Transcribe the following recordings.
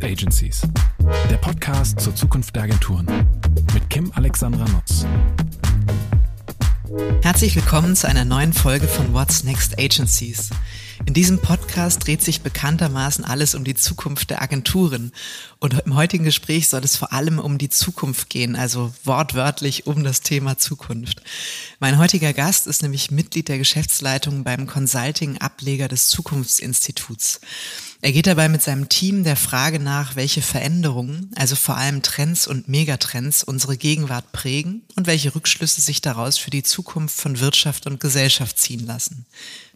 Next Agencies, der Podcast zur Zukunft der Agenturen mit Kim Alexandra Nutz. Herzlich willkommen zu einer neuen Folge von What's Next Agencies. In diesem Podcast dreht sich bekanntermaßen alles um die Zukunft der Agenturen. Und im heutigen Gespräch soll es vor allem um die Zukunft gehen, also wortwörtlich um das Thema Zukunft. Mein heutiger Gast ist nämlich Mitglied der Geschäftsleitung beim Consulting-Ableger des Zukunftsinstituts. Er geht dabei mit seinem Team der Frage nach, welche Veränderungen, also vor allem Trends und Megatrends, unsere Gegenwart prägen und welche Rückschlüsse sich daraus für die Zukunft von Wirtschaft und Gesellschaft ziehen lassen.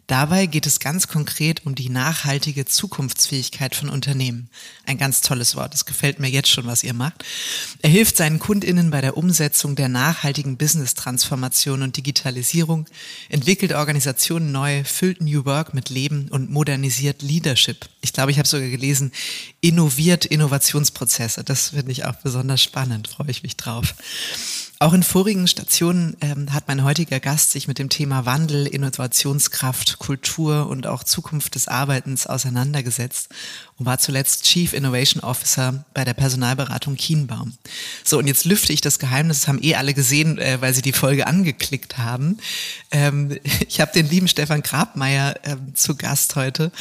Dabei geht es ganz konkret um die nachhaltige Zukunftsfähigkeit von Unternehmen. Ein ganz tolles Wort. Es gefällt mir jetzt schon, was ihr macht. Er hilft seinen KundInnen bei der Umsetzung der nachhaltigen Business-Transformation und Digitalisierung, entwickelt Organisationen neu, füllt New Work mit Leben und modernisiert Leadership. Ich glaube, ich habe sogar gelesen, innoviert Innovationsprozesse. Das finde ich auch besonders spannend. Freue ich mich drauf. Auch in vorigen Stationen ähm, hat mein heutiger Gast sich mit dem Thema Wandel, Innovationskraft, Kultur und auch Zukunft des Arbeitens auseinandergesetzt und war zuletzt Chief Innovation Officer bei der Personalberatung Kienbaum. So, und jetzt lüfte ich das Geheimnis, das haben eh alle gesehen, äh, weil sie die Folge angeklickt haben. Ähm, ich habe den lieben Stefan Grabmeier äh, zu Gast heute.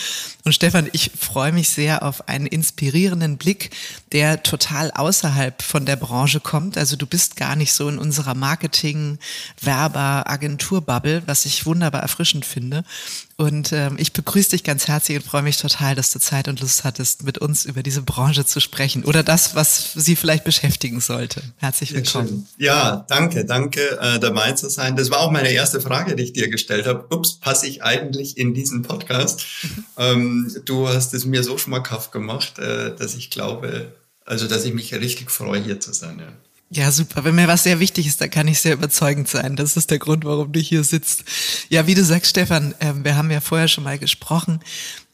Und Stefan, ich freue mich sehr auf einen inspirierenden Blick, der total außerhalb von der Branche kommt. Also du bist gar nicht so in unserer Marketing, Werber, Agenturbubble, was ich wunderbar erfrischend finde. Und ähm, ich begrüße dich ganz herzlich und freue mich total, dass du Zeit und Lust hattest, mit uns über diese Branche zu sprechen oder das, was sie vielleicht beschäftigen sollte. Herzlich willkommen. Ja, danke, danke, äh, dabei zu sein. Das war auch meine erste Frage, die ich dir gestellt habe. Ups, passe ich eigentlich in diesen Podcast? Ähm, du hast es mir so schmackhaft gemacht, äh, dass ich glaube, also dass ich mich richtig freue, hier zu sein. Ja. Ja, super. Wenn mir was sehr wichtig ist, dann kann ich sehr überzeugend sein. Das ist der Grund, warum du hier sitzt. Ja, wie du sagst, Stefan, äh, wir haben ja vorher schon mal gesprochen.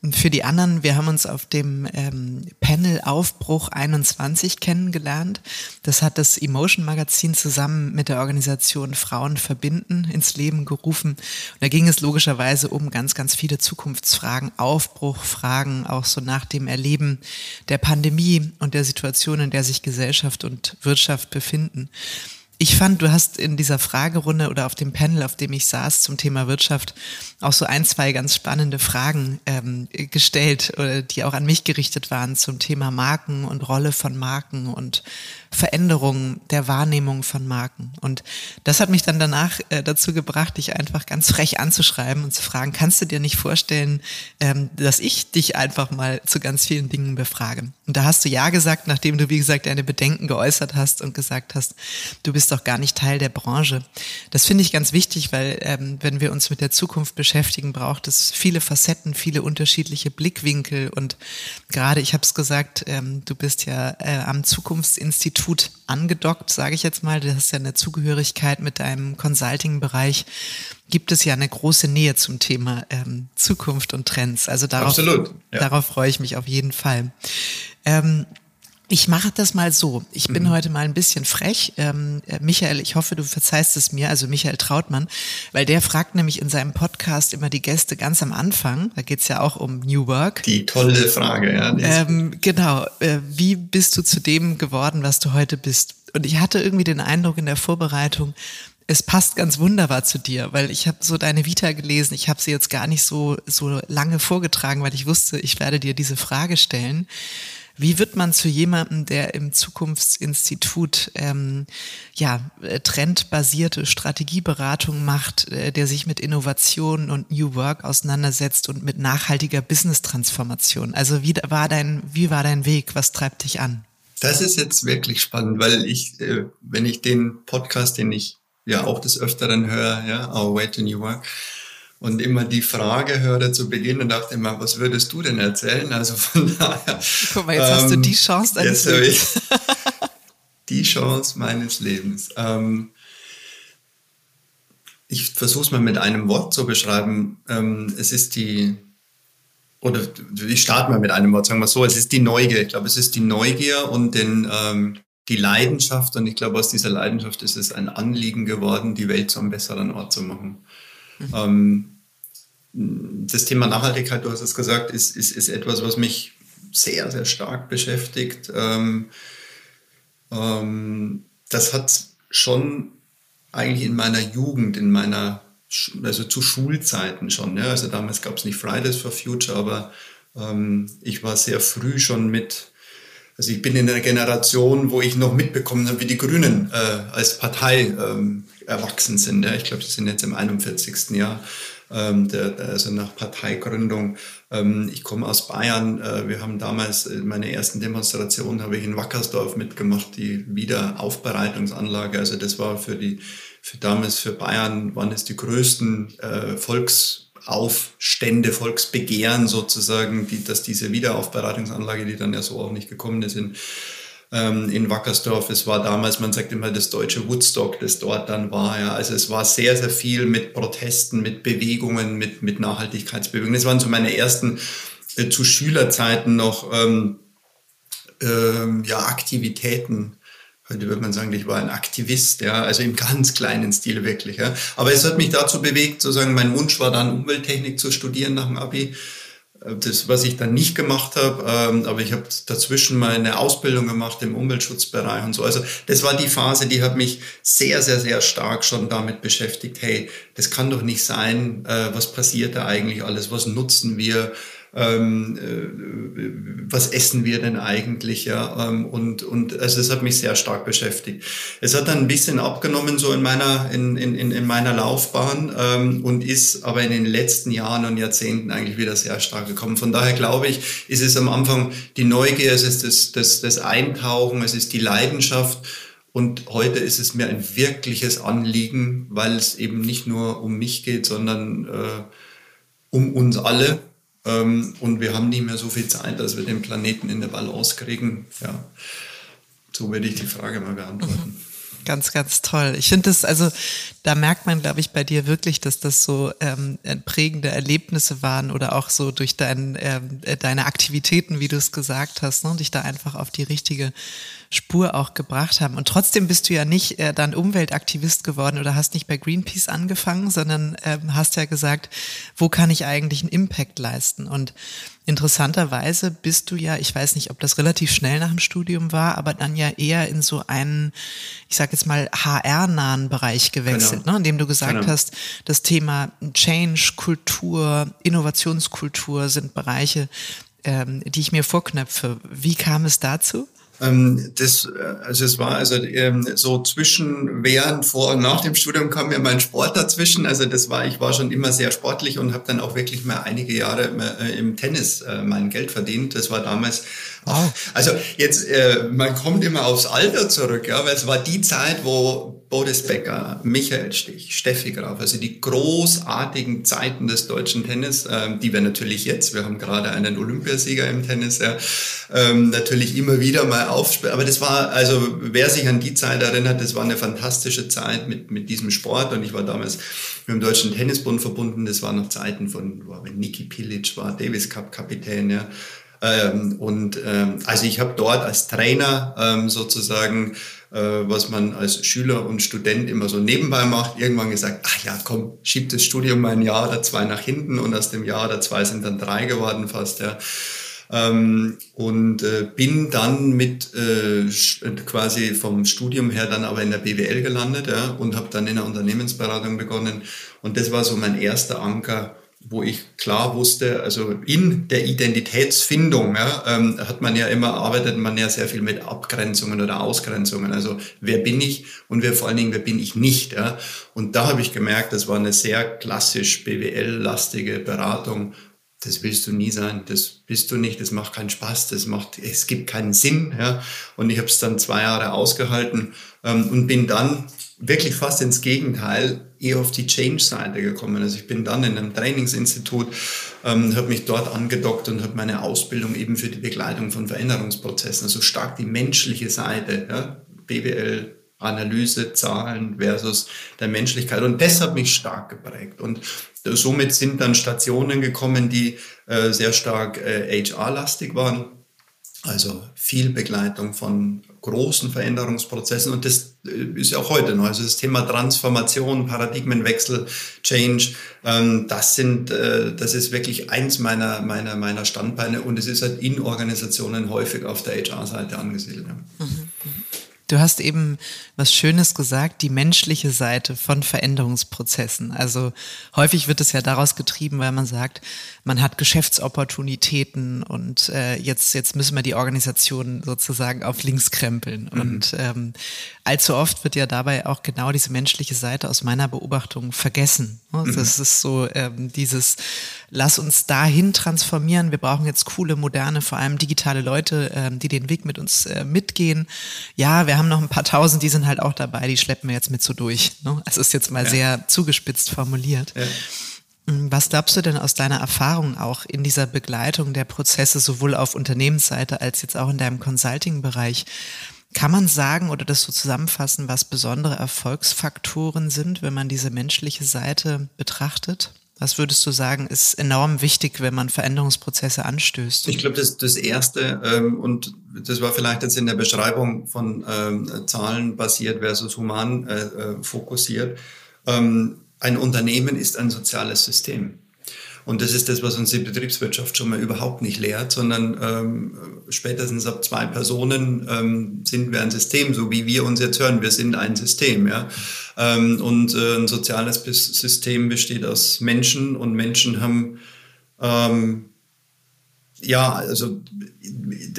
Und für die anderen, wir haben uns auf dem ähm, Panel Aufbruch 21 kennengelernt. Das hat das Emotion Magazin zusammen mit der Organisation Frauen verbinden ins Leben gerufen. Und da ging es logischerweise um ganz, ganz viele Zukunftsfragen, Aufbruchfragen, auch so nach dem Erleben der Pandemie und der Situation, in der sich Gesellschaft und Wirtschaft befinden. Ich fand, du hast in dieser Fragerunde oder auf dem Panel, auf dem ich saß zum Thema Wirtschaft, auch so ein, zwei ganz spannende Fragen ähm, gestellt, die auch an mich gerichtet waren zum Thema Marken und Rolle von Marken und Veränderungen der Wahrnehmung von Marken. Und das hat mich dann danach äh, dazu gebracht, dich einfach ganz frech anzuschreiben und zu fragen, kannst du dir nicht vorstellen, ähm, dass ich dich einfach mal zu ganz vielen Dingen befrage? Und da hast du ja gesagt, nachdem du, wie gesagt, deine Bedenken geäußert hast und gesagt hast, du bist doch gar nicht Teil der Branche. Das finde ich ganz wichtig, weil ähm, wenn wir uns mit der Zukunft beschäftigen, braucht es viele Facetten, viele unterschiedliche Blickwinkel. Und gerade, ich habe es gesagt, ähm, du bist ja äh, am Zukunftsinstitut Institut angedockt, sage ich jetzt mal. Du hast ja eine Zugehörigkeit mit deinem Consulting-Bereich. Gibt es ja eine große Nähe zum Thema ähm, Zukunft und Trends. Also darauf, Absolut, ja. darauf freue ich mich auf jeden Fall. Ähm, ich mache das mal so. Ich bin mhm. heute mal ein bisschen frech. Ähm, äh, Michael, ich hoffe, du verzeihst es mir, also Michael Trautmann, weil der fragt nämlich in seinem Podcast immer die Gäste ganz am Anfang. Da geht's ja auch um New Work. Die tolle Frage, ja. Ähm, genau. Äh, wie bist du zu dem geworden, was du heute bist? Und ich hatte irgendwie den Eindruck in der Vorbereitung, es passt ganz wunderbar zu dir, weil ich habe so deine Vita gelesen. Ich habe sie jetzt gar nicht so so lange vorgetragen, weil ich wusste, ich werde dir diese Frage stellen. Wie wird man zu jemandem, der im Zukunftsinstitut ähm, ja, äh, trendbasierte Strategieberatung macht, äh, der sich mit Innovation und New Work auseinandersetzt und mit nachhaltiger Business-Transformation? Also wie war dein, wie war dein Weg? Was treibt dich an? Das ist jetzt wirklich spannend, weil ich, äh, wenn ich den Podcast, den ich ja auch des Öfteren höre, ja, Our Way to New Work, und immer die Frage hörte zu Beginn und dachte immer, was würdest du denn erzählen? Also von daher. Guck mal, jetzt ähm, hast du die Chance deines Lebens. die Chance meines Lebens. Ähm, ich versuche es mal mit einem Wort zu beschreiben. Ähm, es ist die, oder ich starte mal mit einem Wort, sagen wir so, es ist die Neugier. Ich glaube, es ist die Neugier und den, ähm, die Leidenschaft. Und ich glaube, aus dieser Leidenschaft ist es ein Anliegen geworden, die Welt zu einem besseren Ort zu machen. Mhm. das Thema Nachhaltigkeit, du hast es gesagt, ist, ist, ist etwas, was mich sehr, sehr stark beschäftigt. Ähm, ähm, das hat schon eigentlich in meiner Jugend, in meiner, also zu Schulzeiten schon, ja, also damals gab es nicht Fridays for Future, aber ähm, ich war sehr früh schon mit, also ich bin in einer Generation, wo ich noch mitbekommen habe, wie die Grünen äh, als Partei ähm, erwachsen sind. Ja. Ich glaube, sie sind jetzt im 41. Jahr ähm, der, also nach Parteigründung. Ähm, ich komme aus Bayern. Äh, wir haben damals äh, meine ersten Demonstrationen habe ich in Wackersdorf mitgemacht, die Wiederaufbereitungsanlage. Also das war für die, für damals für Bayern waren es die größten äh, Volksaufstände, Volksbegehren sozusagen, die, dass diese Wiederaufbereitungsanlage, die dann ja so auch nicht gekommen ist, in ähm, in Wackersdorf. Es war damals, man sagt immer, das deutsche Woodstock, das dort dann war. Ja. Also es war sehr, sehr viel mit Protesten, mit Bewegungen, mit, mit Nachhaltigkeitsbewegungen. Das waren so meine ersten äh, zu Schülerzeiten noch ähm, ähm, ja, Aktivitäten. Heute würde man sagen, ich war ein Aktivist, ja, also im ganz kleinen Stil wirklich. Ja. Aber es hat mich dazu bewegt, sozusagen, mein Wunsch war dann Umwelttechnik zu studieren nach dem Abi das, was ich dann nicht gemacht habe, ähm, aber ich habe dazwischen mal eine Ausbildung gemacht im Umweltschutzbereich und so. Also das war die Phase, die hat mich sehr, sehr, sehr stark schon damit beschäftigt. Hey, das kann doch nicht sein. Äh, was passiert da eigentlich alles? Was nutzen wir? Ähm, äh, was essen wir denn eigentlich, ja, ähm, und, und also es hat mich sehr stark beschäftigt. Es hat dann ein bisschen abgenommen so in meiner, in, in, in meiner Laufbahn ähm, und ist aber in den letzten Jahren und Jahrzehnten eigentlich wieder sehr stark gekommen. Von daher glaube ich, ist es am Anfang die Neugier, es ist das, das, das Eintauchen, es ist die Leidenschaft, und heute ist es mir ein wirkliches Anliegen, weil es eben nicht nur um mich geht, sondern äh, um uns alle. Ähm, und wir haben nicht mehr so viel Zeit, dass wir den Planeten in der Balance kriegen. Ja, so würde ich die Frage mal beantworten. Mhm. Ganz, ganz toll. Ich finde das, also da merkt man, glaube ich, bei dir wirklich, dass das so ähm, prägende Erlebnisse waren oder auch so durch dein, ähm, deine Aktivitäten, wie du es gesagt hast, ne, dich da einfach auf die richtige Spur auch gebracht haben. Und trotzdem bist du ja nicht äh, dann Umweltaktivist geworden oder hast nicht bei Greenpeace angefangen, sondern ähm, hast ja gesagt, wo kann ich eigentlich einen Impact leisten? Und interessanterweise bist du ja, ich weiß nicht, ob das relativ schnell nach dem Studium war, aber dann ja eher in so einen, ich sage jetzt mal, HR-nahen Bereich gewechselt, genau. ne, in dem du gesagt genau. hast, das Thema Change, Kultur, Innovationskultur sind Bereiche, ähm, die ich mir vorknöpfe. Wie kam es dazu? Ähm, das, äh, also es war also ähm, so zwischen während, vor und nach dem Studium kam mir mein Sport dazwischen. Also das war, ich war schon immer sehr sportlich und habe dann auch wirklich mal einige Jahre äh, im Tennis äh, mein Geld verdient. Das war damals. Also jetzt, äh, man kommt immer aufs Alter zurück, ja, weil es war die Zeit, wo Boris Becker, Michael Stich, Steffi Graf, also die großartigen Zeiten des deutschen Tennis, äh, die wir natürlich jetzt, wir haben gerade einen Olympiasieger im Tennis, ja, ähm, natürlich immer wieder mal aufspielen. Aber das war, also wer sich an die Zeit erinnert, das war eine fantastische Zeit mit, mit diesem Sport und ich war damals mit dem Deutschen Tennisbund verbunden. Das waren noch Zeiten von, wo Niki Pilic war, Davis Cup Kapitän, ja. Ähm, und ähm, also ich habe dort als Trainer ähm, sozusagen, äh, was man als Schüler und Student immer so nebenbei macht, irgendwann gesagt, ach ja, komm, schieb das Studium mal ein Jahr oder zwei nach hinten und aus dem Jahr oder zwei sind dann drei geworden fast, ja. Ähm, und äh, bin dann mit äh, quasi vom Studium her dann aber in der BWL gelandet ja, und habe dann in der Unternehmensberatung begonnen. Und das war so mein erster Anker, wo ich klar wusste, also in der Identitätsfindung ja, ähm, hat man ja immer, arbeitet man ja sehr viel mit Abgrenzungen oder Ausgrenzungen. Also wer bin ich und wer vor allen Dingen, wer bin ich nicht. Ja? Und da habe ich gemerkt, das war eine sehr klassisch BWL-lastige Beratung. Das willst du nie sein, das bist du nicht, das macht keinen Spaß, das macht, es gibt keinen Sinn. Ja? Und ich habe es dann zwei Jahre ausgehalten ähm, und bin dann wirklich fast ins Gegenteil eher auf die Change-Seite gekommen. Also ich bin dann in einem Trainingsinstitut, ähm, habe mich dort angedockt und habe meine Ausbildung eben für die Begleitung von Veränderungsprozessen, also stark die menschliche Seite, ja, BWL, Analyse, Zahlen versus der Menschlichkeit. Und das hat mich stark geprägt. Und somit sind dann Stationen gekommen, die äh, sehr stark äh, HR-lastig waren Also viel Begleitung von großen Veränderungsprozessen und das äh, ist ja auch heute noch. Also das Thema Transformation, Paradigmenwechsel, Change, ähm, das sind, äh, das ist wirklich eins meiner, meiner, meiner Standbeine und es ist halt in Organisationen häufig auf der HR-Seite angesiedelt. Mhm. Du hast eben was Schönes gesagt, die menschliche Seite von Veränderungsprozessen. Also häufig wird es ja daraus getrieben, weil man sagt, man hat Geschäftsopportunitäten und äh, jetzt, jetzt müssen wir die Organisation sozusagen auf links krempeln. Mhm. Und ähm, allzu oft wird ja dabei auch genau diese menschliche Seite aus meiner Beobachtung vergessen. Mhm. Das ist so ähm, dieses, lass uns dahin transformieren. Wir brauchen jetzt coole, moderne, vor allem digitale Leute, ähm, die den Weg mit uns äh, mitgehen. Ja, wir haben noch ein paar tausend, die sind halt auch dabei, die schleppen wir jetzt mit so durch. Ne? Es ist jetzt mal ja. sehr zugespitzt formuliert. Ja. Hm, was glaubst du denn aus deiner Erfahrung auch in dieser Begleitung der Prozesse sowohl auf Unternehmensseite als jetzt auch in deinem Consulting-Bereich? Kann man sagen oder das so zusammenfassen, was besondere Erfolgsfaktoren sind, wenn man diese menschliche Seite betrachtet? Was würdest du sagen, ist enorm wichtig, wenn man Veränderungsprozesse anstößt? Ich glaube, das, das Erste, ähm, und das war vielleicht jetzt in der Beschreibung von ähm, Zahlen basiert versus human äh, äh, fokussiert, ähm, ein Unternehmen ist ein soziales System. Und das ist das, was uns die Betriebswirtschaft schon mal überhaupt nicht lehrt, sondern ähm, spätestens ab zwei Personen ähm, sind wir ein System, so wie wir uns jetzt hören. Wir sind ein System, ja. Ähm, und äh, ein soziales System besteht aus Menschen und Menschen haben ähm, ja, also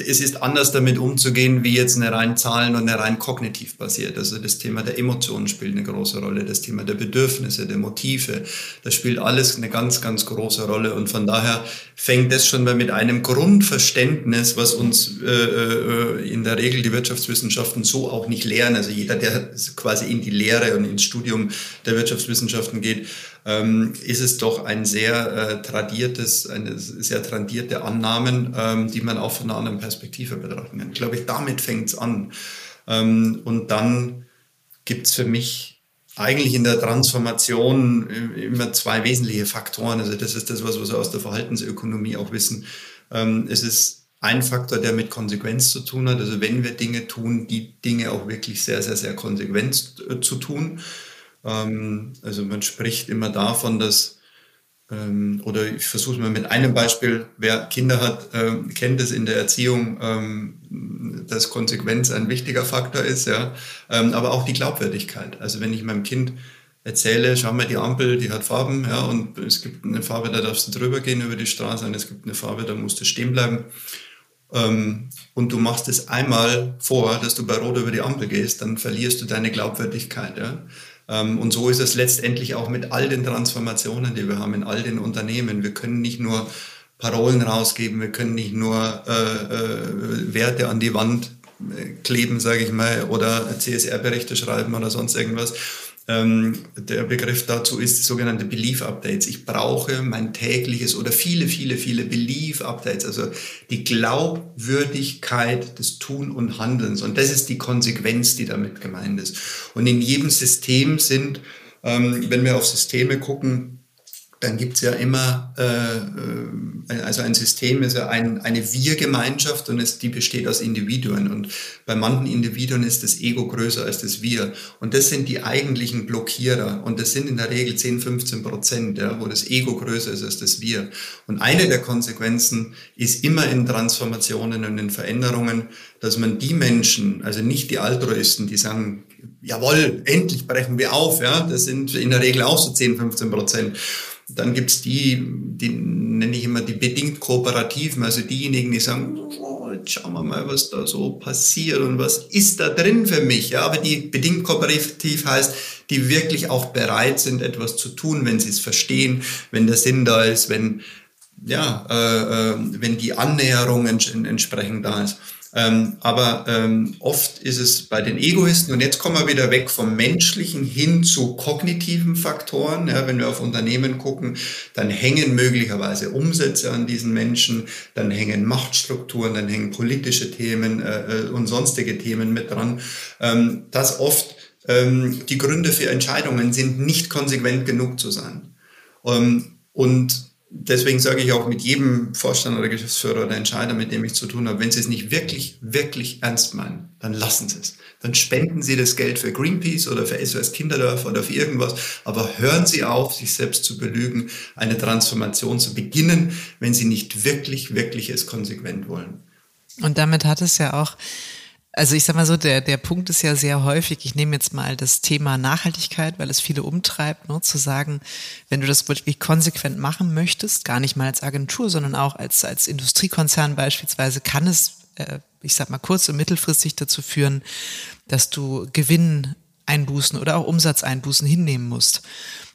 es ist anders damit umzugehen, wie jetzt eine rein Zahlen- und eine rein kognitiv basiert. Also das Thema der Emotionen spielt eine große Rolle, das Thema der Bedürfnisse, der Motive, das spielt alles eine ganz, ganz große Rolle. Und von daher fängt das schon mal mit einem Grundverständnis, was uns äh, äh, in der Regel die Wirtschaftswissenschaften so auch nicht lehren. Also jeder, der quasi in die Lehre und ins Studium der Wirtschaftswissenschaften geht, ähm, ist es doch ein sehr äh, tradiertes, eine sehr tradierte Annahmen, ähm, die man auch von einer anderen Perspektive betrachten kann. Ich glaube, damit fängt es an. Ähm, und dann gibt es für mich eigentlich in der Transformation äh, immer zwei wesentliche Faktoren. Also das ist das, was wir so aus der Verhaltensökonomie auch wissen. Ähm, es ist ein Faktor, der mit Konsequenz zu tun hat. Also wenn wir Dinge tun, die Dinge auch wirklich sehr, sehr, sehr konsequent äh, zu tun. Ähm, also man spricht immer davon, dass, ähm, oder ich versuche es mal mit einem Beispiel, wer Kinder hat, ähm, kennt es in der Erziehung, ähm, dass Konsequenz ein wichtiger Faktor ist, ja, ähm, aber auch die Glaubwürdigkeit. Also wenn ich meinem Kind erzähle, schau mal die Ampel, die hat Farben, ja, und es gibt eine Farbe, da darfst du drüber gehen über die Straße, und es gibt eine Farbe, da musst du stehen bleiben. Ähm, und du machst es einmal vor, dass du bei Rot über die Ampel gehst, dann verlierst du deine Glaubwürdigkeit. Ja? Ähm, und so ist es letztendlich auch mit all den Transformationen, die wir haben in all den Unternehmen. Wir können nicht nur Parolen rausgeben, wir können nicht nur äh, äh, Werte an die Wand äh, kleben, sage ich mal, oder CSR-Berichte schreiben oder sonst irgendwas, der Begriff dazu ist sogenannte Belief Updates. Ich brauche mein tägliches oder viele, viele, viele Belief Updates, also die Glaubwürdigkeit des Tun und Handelns. Und das ist die Konsequenz, die damit gemeint ist. Und in jedem System sind, ähm, wenn wir auf Systeme gucken, dann gibt's ja immer, äh, äh, also ein System ist ja ein, eine Wir-Gemeinschaft und es, die besteht aus Individuen. Und bei manchen Individuen ist das Ego größer als das Wir. Und das sind die eigentlichen Blockierer. Und das sind in der Regel 10, 15 Prozent, ja, wo das Ego größer ist als das Wir. Und eine der Konsequenzen ist immer in Transformationen und in Veränderungen, dass man die Menschen, also nicht die Altruisten, die sagen, jawohl, endlich brechen wir auf, ja, das sind in der Regel auch so 10, 15 Prozent dann gibt's die, die nenne ich immer die bedingt Kooperativen, also diejenigen, die sagen, oh, jetzt schauen wir mal, was da so passiert und was ist da drin für mich. Ja, aber die bedingt kooperativ heißt, die wirklich auch bereit sind, etwas zu tun, wenn sie es verstehen, wenn der Sinn da ist, wenn ja, äh, äh, wenn die Annäherung ents entsprechend da ist. Ähm, aber ähm, oft ist es bei den Egoisten, und jetzt kommen wir wieder weg vom menschlichen hin zu kognitiven Faktoren. Ja, wenn wir auf Unternehmen gucken, dann hängen möglicherweise Umsätze an diesen Menschen, dann hängen Machtstrukturen, dann hängen politische Themen äh, äh und sonstige Themen mit dran. Ähm, dass oft ähm, die Gründe für Entscheidungen sind, nicht konsequent genug zu sein. Ähm, und deswegen sage ich auch mit jedem Vorstand oder Geschäftsführer oder Entscheider, mit dem ich zu tun habe, wenn Sie es nicht wirklich, wirklich ernst meinen, dann lassen Sie es. Dann spenden Sie das Geld für Greenpeace oder für SOS Kinderdörfer oder für irgendwas. Aber hören Sie auf, sich selbst zu belügen, eine Transformation zu beginnen, wenn Sie nicht wirklich, wirklich es konsequent wollen. Und damit hat es ja auch also ich sag mal so, der, der Punkt ist ja sehr häufig, ich nehme jetzt mal das Thema Nachhaltigkeit, weil es viele umtreibt, ne, zu sagen, wenn du das wirklich konsequent machen möchtest, gar nicht mal als Agentur, sondern auch als, als Industriekonzern beispielsweise, kann es, äh, ich sag mal, kurz- und mittelfristig dazu führen, dass du Gewinneinbußen oder auch Umsatzeinbußen hinnehmen musst.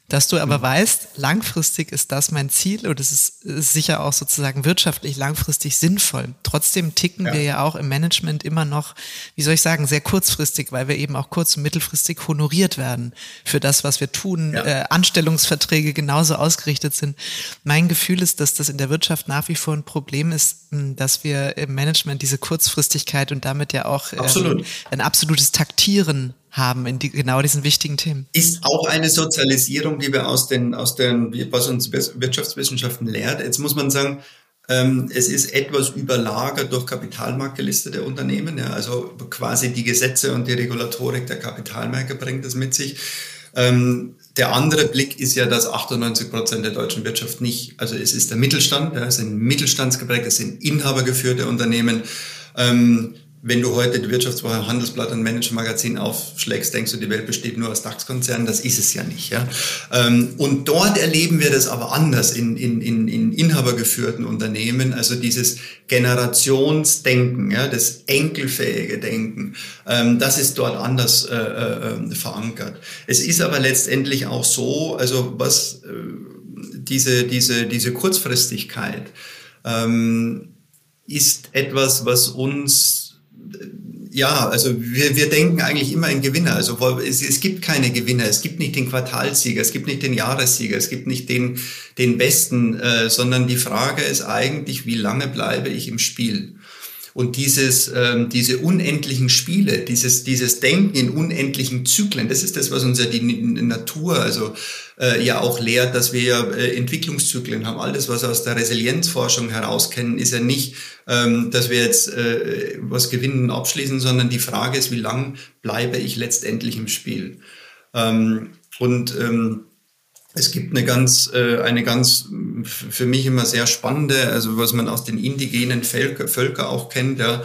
Dass du aber mhm. weißt, langfristig ist das mein Ziel und es ist, ist sicher auch sozusagen wirtschaftlich langfristig sinnvoll. Trotzdem ticken ja. wir ja auch im Management immer noch, wie soll ich sagen, sehr kurzfristig, weil wir eben auch kurz- und mittelfristig honoriert werden für das, was wir tun. Ja. Äh, Anstellungsverträge genauso ausgerichtet sind. Mein Gefühl ist, dass das in der Wirtschaft nach wie vor ein Problem ist, dass wir im Management diese Kurzfristigkeit und damit ja auch ähm, ein absolutes Taktieren haben in die, genau diesen wichtigen Themen. Ist auch eine Sozialisierung, die wir aus den, aus den, was uns Wirtschaftswissenschaften lehrt. Jetzt muss man sagen, ähm, es ist etwas überlagert durch kapitalmarktgelistete Unternehmen. Ja, also quasi die Gesetze und die Regulatorik der Kapitalmärkte bringt das mit sich. Ähm, der andere Blick ist ja, dass 98 Prozent der deutschen Wirtschaft nicht, also es ist der Mittelstand, ja, es sind mittelstandsgeprägt, es sind inhabergeführte Unternehmen. Ähm, wenn du heute die Wirtschaftswoche Handelsblatt und Managermagazin aufschlägst, denkst du, die Welt besteht nur aus DAX-Konzernen. Das ist es ja nicht. Ja? Ähm, und dort erleben wir das aber anders in, in, in, in inhabergeführten Unternehmen. Also dieses Generationsdenken, ja, das enkelfähige Denken, ähm, das ist dort anders äh, äh, verankert. Es ist aber letztendlich auch so, also was äh, diese, diese, diese Kurzfristigkeit ähm, ist etwas, was uns ja, also wir, wir denken eigentlich immer in Gewinner. Also es, es gibt keine Gewinner, es gibt nicht den Quartalsieger, es gibt nicht den Jahressieger, es gibt nicht den, den Besten, äh, sondern die Frage ist eigentlich, wie lange bleibe ich im Spiel? Und dieses, ähm, diese unendlichen Spiele, dieses, dieses Denken in unendlichen Zyklen, das ist das, was uns ja die Natur also äh, ja auch lehrt, dass wir ja äh, Entwicklungszyklen haben. Alles, was aus der Resilienzforschung heraus kennen, ist ja nicht, ähm, dass wir jetzt äh, was gewinnen und abschließen, sondern die Frage ist, wie lang bleibe ich letztendlich im Spiel? Ähm, und ähm, es gibt eine ganz, äh, eine ganz für mich immer sehr spannende, also was man aus den indigenen Völker, Völker auch kennt, ja,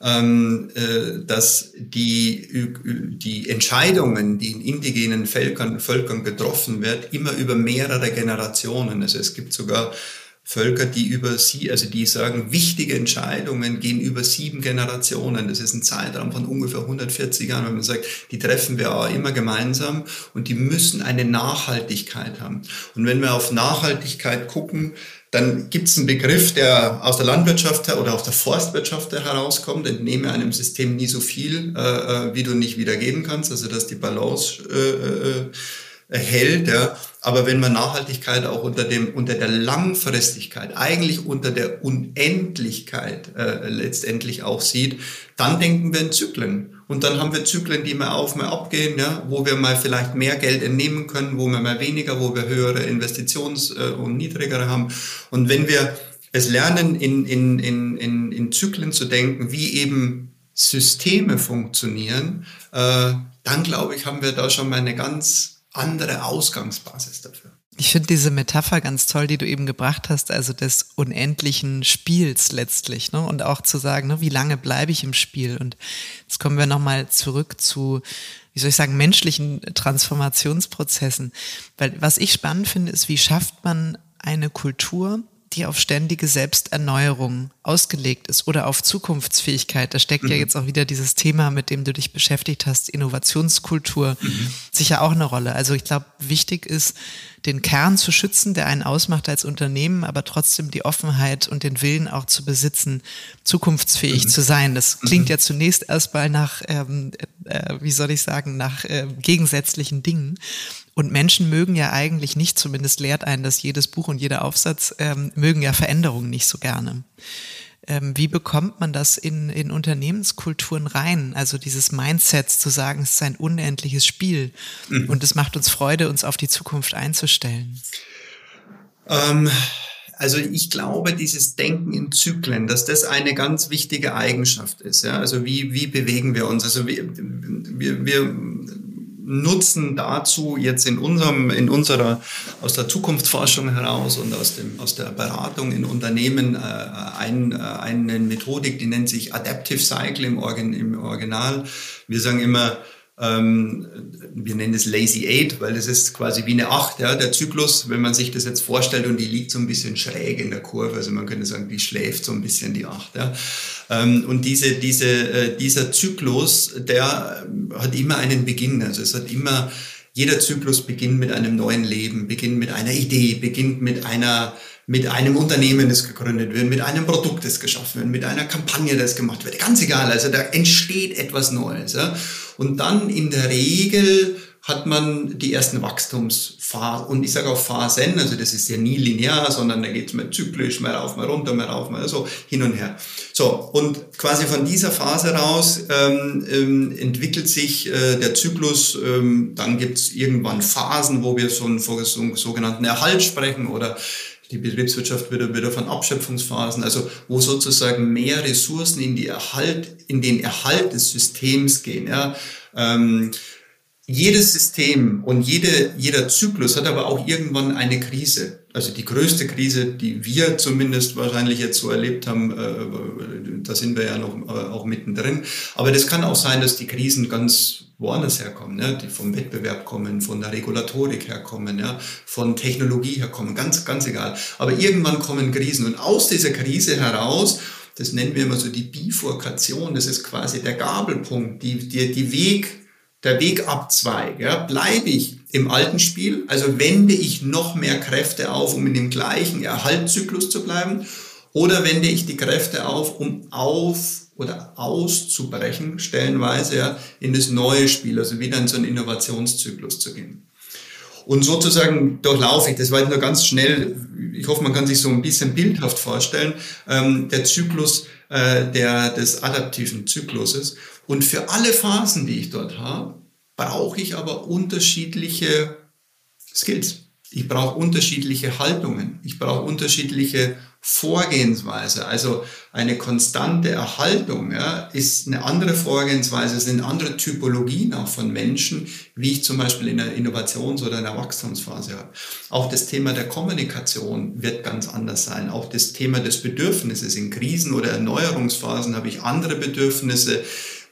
ähm, äh, dass die, die Entscheidungen, die in indigenen Völkern, Völkern getroffen wird, immer über mehrere Generationen. Also es gibt sogar Völker, die über sie, also die sagen, wichtige Entscheidungen gehen über sieben Generationen. Das ist ein Zeitraum von ungefähr 140 Jahren, wenn man sagt, die treffen wir auch immer gemeinsam und die müssen eine Nachhaltigkeit haben. Und wenn wir auf Nachhaltigkeit gucken, dann gibt es einen Begriff, der aus der Landwirtschaft oder aus der Forstwirtschaft herauskommt, entnehme einem System nie so viel, äh, äh wie du nicht wieder geben kannst, also dass die Balance äh, äh, hält. Ja. Aber wenn man Nachhaltigkeit auch unter dem unter der Langfristigkeit, eigentlich unter der Unendlichkeit äh, letztendlich auch sieht, dann denken wir in Zyklen. Und dann haben wir Zyklen, die mal auf, mal abgehen, ja, wo wir mal vielleicht mehr Geld entnehmen können, wo wir mal weniger, wo wir höhere Investitions- äh, und niedrigere haben. Und wenn wir es lernen, in, in, in, in, in Zyklen zu denken, wie eben Systeme funktionieren, äh, dann glaube ich, haben wir da schon mal eine ganz andere Ausgangsbasis dafür. Ich finde diese Metapher ganz toll, die du eben gebracht hast, also des unendlichen Spiels letztlich, ne? Und auch zu sagen, ne, wie lange bleibe ich im Spiel? Und jetzt kommen wir nochmal zurück zu, wie soll ich sagen, menschlichen Transformationsprozessen. Weil was ich spannend finde, ist, wie schafft man eine Kultur, die auf ständige Selbsterneuerung ausgelegt ist oder auf Zukunftsfähigkeit. Da steckt mhm. ja jetzt auch wieder dieses Thema, mit dem du dich beschäftigt hast, Innovationskultur, mhm. sicher auch eine Rolle. Also ich glaube, wichtig ist, den Kern zu schützen, der einen ausmacht als Unternehmen, aber trotzdem die Offenheit und den Willen auch zu besitzen, zukunftsfähig mhm. zu sein. Das klingt mhm. ja zunächst erstmal nach, ähm, äh, wie soll ich sagen, nach äh, gegensätzlichen Dingen. Und Menschen mögen ja eigentlich nicht, zumindest lehrt einen das jedes Buch und jeder Aufsatz, ähm, mögen ja Veränderungen nicht so gerne. Ähm, wie bekommt man das in, in Unternehmenskulturen rein? Also dieses Mindset zu sagen, es ist ein unendliches Spiel mhm. und es macht uns Freude, uns auf die Zukunft einzustellen. Ähm, also ich glaube, dieses Denken in Zyklen, dass das eine ganz wichtige Eigenschaft ist. Ja? Also wie, wie bewegen wir uns? Also wir, wir, wir nutzen dazu jetzt in unserem, in unserer, aus der Zukunftsforschung heraus und aus dem, aus der Beratung in Unternehmen äh, ein, äh, eine Methodik, die nennt sich Adaptive Cycle im, Organ, im Original. Wir sagen immer, wir nennen es Lazy Eight, weil es ist quasi wie eine Acht, ja, der Zyklus, wenn man sich das jetzt vorstellt und die liegt so ein bisschen schräg in der Kurve, also man könnte sagen, die schläft so ein bisschen die Acht, ja. Ähm, und diese, diese, äh, dieser Zyklus, der hat immer einen Beginn, also es hat immer, jeder Zyklus beginnt mit einem neuen Leben, beginnt mit einer Idee, beginnt mit einer, mit einem Unternehmen, das gegründet wird, mit einem Produkt, das geschaffen wird, mit einer Kampagne, das gemacht wird. Ganz egal. Also da entsteht etwas Neues. Ja? Und dann in der Regel hat man die ersten Wachstumsphasen. Und ich sage auch Phasen, also das ist ja nie linear, sondern da geht es mal zyklisch, mal rauf, mal runter, mal rauf, mal so, hin und her. So, und quasi von dieser Phase raus ähm, ähm, entwickelt sich äh, der Zyklus. Ähm, dann gibt es irgendwann Phasen, wo wir so einen so, sogenannten Erhalt sprechen oder die Betriebswirtschaft wieder, wieder von Abschöpfungsphasen, also wo sozusagen mehr Ressourcen in, die Erhalt, in den Erhalt des Systems gehen. Ja. Ähm, jedes System und jede, jeder Zyklus hat aber auch irgendwann eine Krise. Also die größte Krise, die wir zumindest wahrscheinlich jetzt so erlebt haben, äh, da sind wir ja noch äh, auch mittendrin. Aber das kann auch sein, dass die Krisen ganz woanders herkommen, ne? die vom Wettbewerb kommen, von der Regulatorik herkommen, ja? von Technologie herkommen, ganz, ganz egal. Aber irgendwann kommen Krisen und aus dieser Krise heraus, das nennen wir immer so die Bifurkation, das ist quasi der Gabelpunkt, die, die, die Weg, der Wegabzweig. Ja? Bleibe ich im alten Spiel, also wende ich noch mehr Kräfte auf, um in dem gleichen Erhaltzyklus zu bleiben, oder wende ich die Kräfte auf, um auf oder auszubrechen, stellenweise ja, in das neue Spiel, also wieder in so einen Innovationszyklus zu gehen. Und sozusagen durchlaufe ich, das war jetzt nur ganz schnell, ich hoffe, man kann sich so ein bisschen bildhaft vorstellen, ähm, der Zyklus äh, der, des adaptiven Zykluses. Und für alle Phasen, die ich dort habe, brauche ich aber unterschiedliche Skills. Ich brauche unterschiedliche Haltungen. Ich brauche unterschiedliche Vorgehensweise, also eine konstante Erhaltung, ja, ist eine andere Vorgehensweise, sind andere Typologien auch von Menschen, wie ich zum Beispiel in einer Innovations- oder einer Wachstumsphase habe. Auch das Thema der Kommunikation wird ganz anders sein. Auch das Thema des Bedürfnisses. In Krisen- oder Erneuerungsphasen habe ich andere Bedürfnisse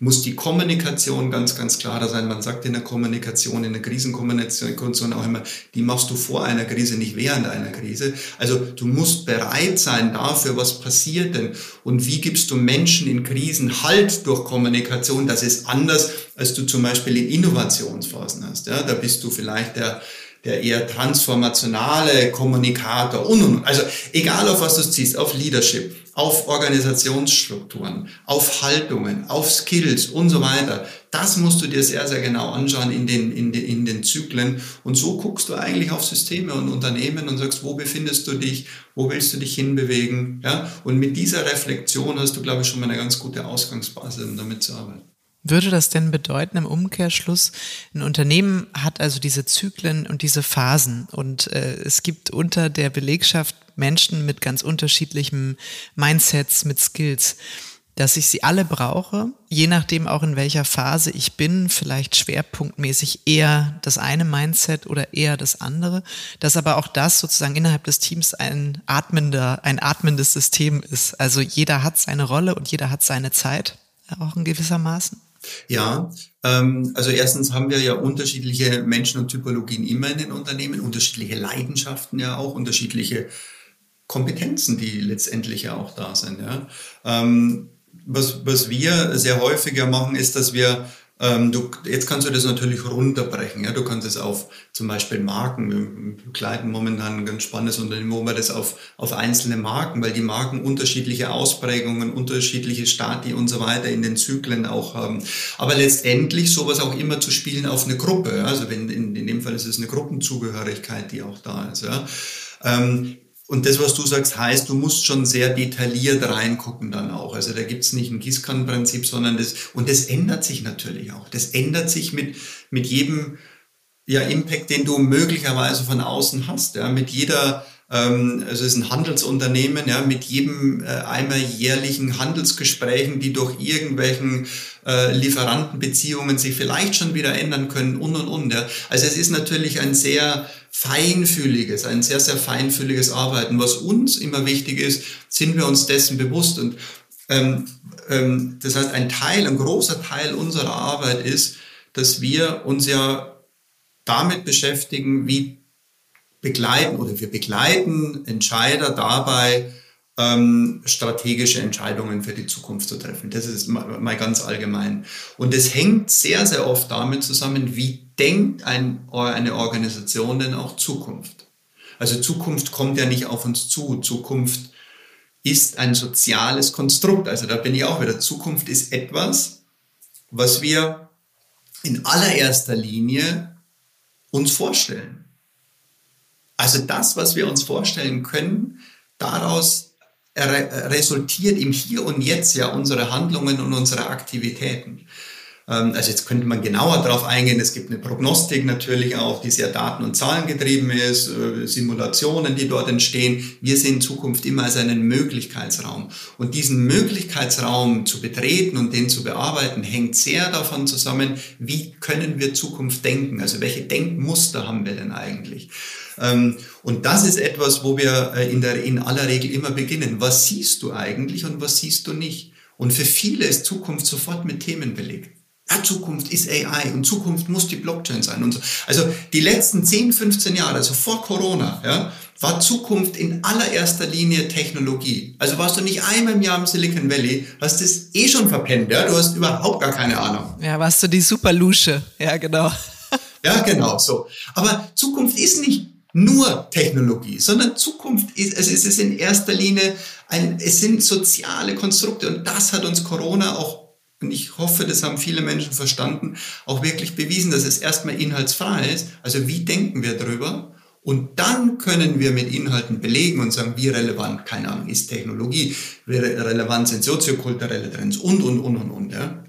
muss die Kommunikation ganz, ganz klarer sein. Man sagt in der Kommunikation, in der Krisenkommunikation auch immer, die machst du vor einer Krise, nicht während einer Krise. Also du musst bereit sein dafür, was passiert denn und wie gibst du Menschen in Krisen Halt durch Kommunikation. Das ist anders, als du zum Beispiel in Innovationsphasen hast. Ja, da bist du vielleicht der der eher transformationale Kommunikator und, und. Also egal auf was du ziehst, auf Leadership, auf Organisationsstrukturen, auf Haltungen, auf Skills und so weiter. Das musst du dir sehr, sehr genau anschauen in den, in den, in den Zyklen. Und so guckst du eigentlich auf Systeme und Unternehmen und sagst, wo befindest du dich, wo willst du dich hinbewegen. Ja? Und mit dieser Reflexion hast du, glaube ich, schon mal eine ganz gute Ausgangsbasis, um damit zu arbeiten. Würde das denn bedeuten im Umkehrschluss, ein Unternehmen hat also diese Zyklen und diese Phasen und äh, es gibt unter der Belegschaft Menschen mit ganz unterschiedlichen Mindsets, mit Skills, dass ich sie alle brauche, je nachdem auch in welcher Phase ich bin, vielleicht schwerpunktmäßig eher das eine Mindset oder eher das andere, dass aber auch das sozusagen innerhalb des Teams ein atmender, ein atmendes System ist. Also jeder hat seine Rolle und jeder hat seine Zeit, auch in gewissermaßen. Ja, ähm, also erstens haben wir ja unterschiedliche Menschen und Typologien immer in den Unternehmen, unterschiedliche Leidenschaften ja auch, unterschiedliche Kompetenzen, die letztendlich ja auch da sind. Ja. Ähm, was, was wir sehr häufiger machen, ist, dass wir ähm, du, jetzt kannst du das natürlich runterbrechen. Ja? Du kannst es auf zum Beispiel Marken, wir begleiten momentan ein ganz spannendes Unternehmen, wo wir das auf, auf einzelne Marken, weil die Marken unterschiedliche Ausprägungen, unterschiedliche Stati und so weiter in den Zyklen auch haben. Aber letztendlich sowas auch immer zu spielen auf eine Gruppe. Ja? Also wenn in, in dem Fall ist es eine Gruppenzugehörigkeit, die auch da ist. Ja? Ähm, und das, was du sagst, heißt, du musst schon sehr detailliert reingucken dann auch. Also da gibt's nicht ein Gießkannenprinzip, sondern das, und das ändert sich natürlich auch. Das ändert sich mit, mit jedem ja, Impact, den du möglicherweise von außen hast. Ja, mit jeder Ähm, also es ist ein Handelsunternehmen, ja, mit jedem äh, einmal jährlichen Handelsgesprächen, die durch irgendwelchen äh, Lieferantenbeziehungen sich vielleicht schon wieder ändern können und und und. Ja. Also es ist natürlich ein sehr feinfühliges, ein sehr, sehr feinfühliges Arbeiten. Was uns immer wichtig ist, sind wir uns dessen bewusst. Und ähm, ähm, das heißt, ein Teil, ein großer Teil unserer Arbeit ist, dass wir uns ja damit beschäftigen, wie begleiten oder wir begleiten Entscheider dabei, ähm, strategische Entscheidungen für die Zukunft zu treffen. Das ist mal ganz allgemein. Und es hängt sehr, sehr oft damit zusammen, wie denkt ein, eine Organisation denn auch Zukunft. Also Zukunft kommt ja nicht auf uns zu. Zukunft ist ein soziales Konstrukt. Also da bin ich auch wieder. Zukunft ist etwas, was wir in allererster Linie uns vorstellen. Also das, was wir uns vorstellen können, daraus resultiert im Hier und Jetzt ja unsere Handlungen und unsere Aktivitäten. Ähm, also jetzt könnte man genauer darauf eingehen. Es gibt eine Prognostik natürlich auch, die sehr daten- und zahlengetrieben ist, äh, Simulationen, die dort entstehen. Wir sehen Zukunft immer als einen Möglichkeitsraum. Und diesen Möglichkeitsraum zu betreten und den zu bearbeiten, hängt sehr davon zusammen, wie können wir Zukunft denken? Also welche Denkmuster haben wir denn eigentlich? Ähm, und das ist etwas, wo wir äh, in, der, in aller Regel immer beginnen. Was siehst du eigentlich und was siehst du nicht? Und für viele ist Zukunft sofort mit Themen belegt. Ja, Zukunft ist AI und Zukunft muss die Blockchain sein und so. Also die letzten 10, 15 Jahre, also vor Corona, ja, war Zukunft in allererster Linie Technologie. Also warst du nicht einmal im Jahr im Silicon Valley, hast es eh schon verpennt, ja, du hast überhaupt gar keine Ahnung. Ja, warst du die Superlusche, ja genau. ja, genau, so. Aber Zukunft ist nicht nur Technologie, sondern Zukunft ist, also es ist in erster Linie ein, es sind soziale Konstrukte und das hat uns Corona auch und ich hoffe, das haben viele Menschen verstanden, auch wirklich bewiesen, dass es erstmal inhaltsfrei ist. Also wie denken wir darüber? Und dann können wir mit Inhalten belegen und sagen, wie relevant, keine Ahnung, ist Technologie, wie relevant sind soziokulturelle Trends und, und, und, und, und. Ja.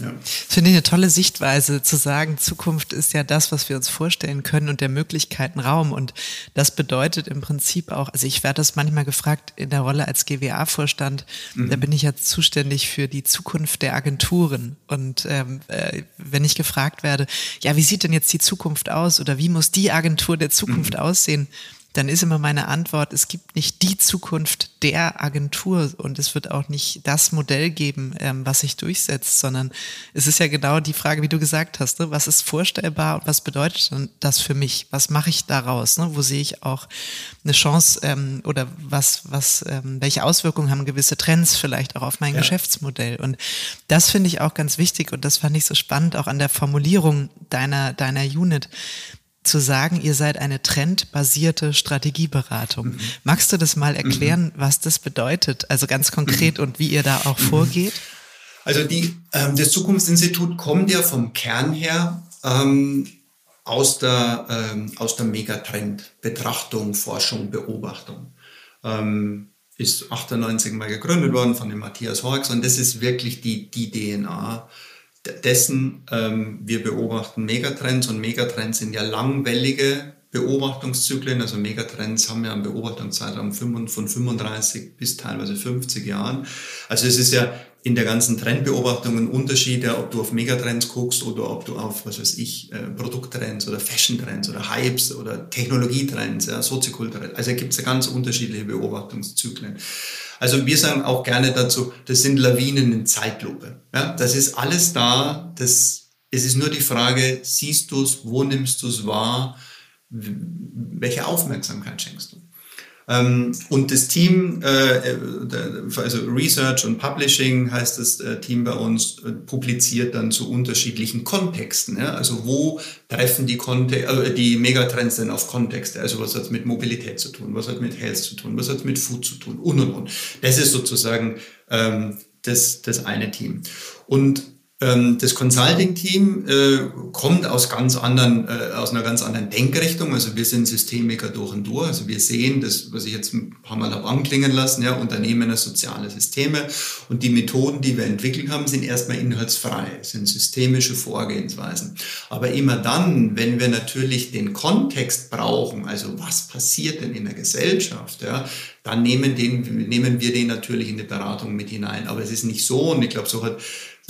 Ja. Finde ich eine tolle Sichtweise zu sagen, Zukunft ist ja das, was wir uns vorstellen können und der Möglichkeiten Raum. Und das bedeutet im Prinzip auch, also ich werde das manchmal gefragt in der Rolle als GWA-Vorstand, mhm. da bin ich ja zuständig für die Zukunft der Agenturen. Und ähm, äh, wenn ich gefragt werde, ja, wie sieht denn jetzt die Zukunft aus oder wie muss die Agentur der Zukunft mhm. aussehen? Dann ist immer meine Antwort, es gibt nicht die Zukunft der Agentur und es wird auch nicht das Modell geben, ähm, was sich durchsetzt, sondern es ist ja genau die Frage, wie du gesagt hast, ne? was ist vorstellbar und was bedeutet das für mich? Was mache ich daraus? Ne? Wo sehe ich auch eine Chance ähm, oder was, was, ähm, welche Auswirkungen haben gewisse Trends vielleicht auch auf mein ja. Geschäftsmodell? Und das finde ich auch ganz wichtig und das fand ich so spannend auch an der Formulierung deiner, deiner Unit zu sagen, ihr seid eine trendbasierte Strategieberatung. Mhm. Magst du das mal erklären, mhm. was das bedeutet? Also ganz konkret mhm. und wie ihr da auch mhm. vorgeht? Also die, ähm, das Zukunftsinstitut kommt ja vom Kern her ähm, aus der, ähm, aus der Megatrend, Betrachtung, Forschung, Beobachtung. Ähm, ist 98 mal gegründet worden von dem Matthias Horx und das ist wirklich die, die DNA dessen, ähm, wir beobachten Megatrends und Megatrends sind ja langwellige Beobachtungszyklen. Also Megatrends haben ja einen Beobachtungszeitraum von 35 bis teilweise 50 Jahren. Also es ist ja in der ganzen Trendbeobachtung ein Unterschied, ob du auf Megatrends guckst oder ob du auf, was weiß ich, äh, Produkttrends oder Fashion-Trends oder Hypes oder Technologietrends, ja, soziokulturell. Also gibt es ja ganz unterschiedliche Beobachtungszyklen. Also wir sagen auch gerne dazu, das sind Lawinen in Zeitlupe. Ja, das ist alles da. Das, es ist nur die Frage, siehst du es, wo nimmst du es wahr, welche Aufmerksamkeit schenkst du? Ähm, und das Team, äh, also Research und Publishing heißt das äh, Team bei uns, äh, publiziert dann zu unterschiedlichen Kontexten. Also wo treffen die, Konte die Megatrends denn auf Kontexte? Also was hat es mit Mobilität zu tun? Was hat mit Health zu tun? Was hat es mit Food zu tun? Und, und, und. Das ist sozusagen ähm, das, das eine Team. Und das Consulting-Team äh, kommt aus ganz anderen, äh, aus einer ganz anderen Denkrichtung. Also wir sind Systemiker durch und durch. Also wir sehen das, was ich jetzt ein paar Mal habe anklingen lassen, ja, Unternehmen als soziale Systeme. Und die Methoden, die wir entwickelt haben, sind erstmal inhaltsfrei, sind systemische Vorgehensweisen. Aber immer dann, wenn wir natürlich den Kontext brauchen, also was passiert denn in der Gesellschaft, ja, dann nehmen, den, nehmen wir den natürlich in die Beratung mit hinein. Aber es ist nicht so, und ich glaube, so hat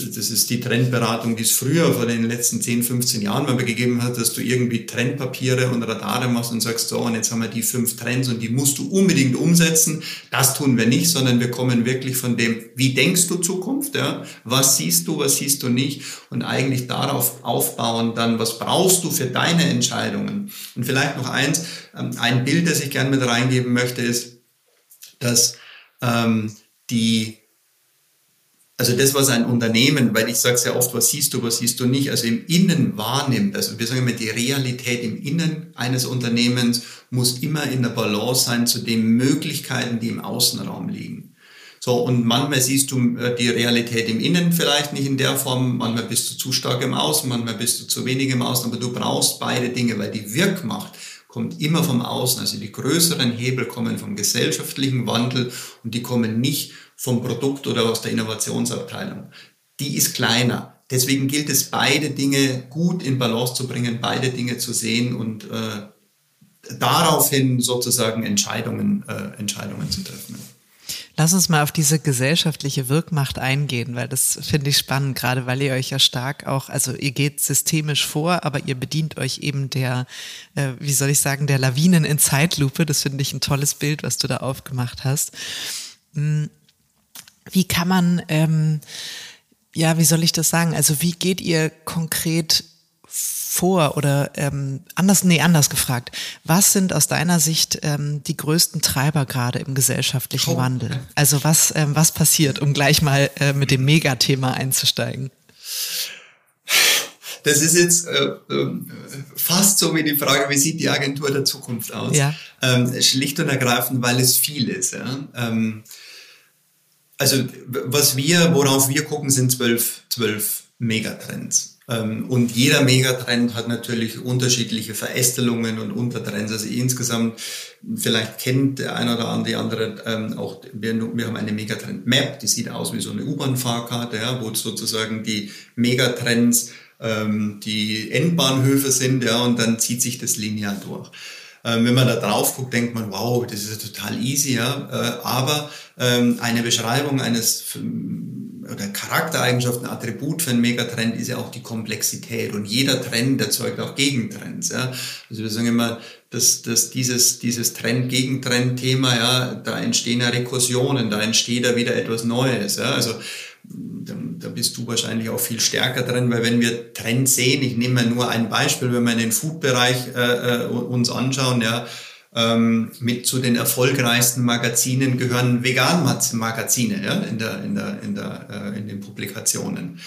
das ist die Trendberatung, die es früher vor den letzten 10, 15 Jahren mal gegeben hat, dass du irgendwie Trendpapiere und Radare machst und sagst, so, und jetzt haben wir die fünf Trends und die musst du unbedingt umsetzen. Das tun wir nicht, sondern wir kommen wirklich von dem, wie denkst du Zukunft, ja? Was siehst du, was siehst du nicht? Und eigentlich darauf aufbauen, dann, was brauchst du für deine Entscheidungen? Und vielleicht noch eins, ähm, ein Bild, das ich gerne mit reingeben möchte, ist, dass ähm, die also das, was ein Unternehmen, weil ich sage sehr oft, was siehst du, was siehst du nicht, also im Innen wahrnimmt, also wir sagen immer, die Realität im Innen eines Unternehmens muss immer in der Balance sein zu den Möglichkeiten, die im Außenraum liegen. So, und manchmal siehst du äh, die Realität im Innen vielleicht nicht in der Form, manchmal bist du zu stark im Außen, manchmal bist du zu wenig im Außen, aber du brauchst beide Dinge, weil die Wirkmacht kommt immer vom Außen. Also die größeren Hebel kommen vom gesellschaftlichen Wandel und die kommen nicht vom Produkt oder aus der Innovationsabteilung. Die ist kleiner. Deswegen gilt es, beide Dinge gut in Balance zu bringen, beide Dinge zu sehen und äh, daraufhin sozusagen Entscheidungen, äh, Entscheidungen zu treffen. Lass uns mal auf diese gesellschaftliche Wirkmacht eingehen, weil das finde ich spannend, gerade weil ihr euch ja stark auch, also ihr geht systemisch vor, aber ihr bedient euch eben der, äh, wie soll ich sagen, der Lawinen in Zeitlupe. Das finde ich ein tolles Bild, was du da aufgemacht hast. Hm wie kann man, ähm, ja, wie soll ich das sagen? Also wie geht ihr konkret vor oder ähm, anders, nee, anders gefragt. Was sind aus deiner Sicht ähm, die größten Treiber gerade im gesellschaftlichen oh. Wandel? Also was, ähm, was passiert, um gleich mal äh, mit dem Megathema einzusteigen? Das ist jetzt äh, äh, fast so wie die Frage, wie sieht die Agentur der Zukunft aus? Ja. Ähm, schlicht und ergreifend, weil es viel ist. Ja? Ähm, also was wir, worauf wir gucken, sind zwölf, zwölf Megatrends. Ähm, und jeder Megatrend hat natürlich unterschiedliche Verästelungen und Untertrends. Also insgesamt, vielleicht kennt der eine oder andere, andere ähm, auch, wir, wir haben eine Megatrend-Map, die sieht aus wie so eine U-Bahn-Fahrkarte, ja, wo sozusagen die Megatrends ähm, die Endbahnhöfe sind, ja, und dann zieht sich das linear durch. Ähm, wenn man da drauf guckt, denkt man, wow, das ist ja total easy, ja. Äh, aber ähm, eine Beschreibung eines oder Charaktereigenschaften, Attribut für einen Megatrend ist ja auch die Komplexität. Und jeder Trend erzeugt auch Gegentrends. Ja. Also wir sagen immer, dass, dass dieses, dieses Trend-Gegentrend-Thema, ja, da entstehen ja Rekursionen, da entsteht da wieder etwas Neues. Ja. Also da, bist du wahrscheinlich auch viel stärker drin, weil wenn wir Trends sehen, ich nehme nur ein Beispiel, wenn wir den Food-Bereich äh, äh uns anschauen, ja, ähm, mit zu den erfolgreichsten Magazinen gehören Vegan-Magazine ja, in, der, in, der, in, der, äh, in den Publikationen.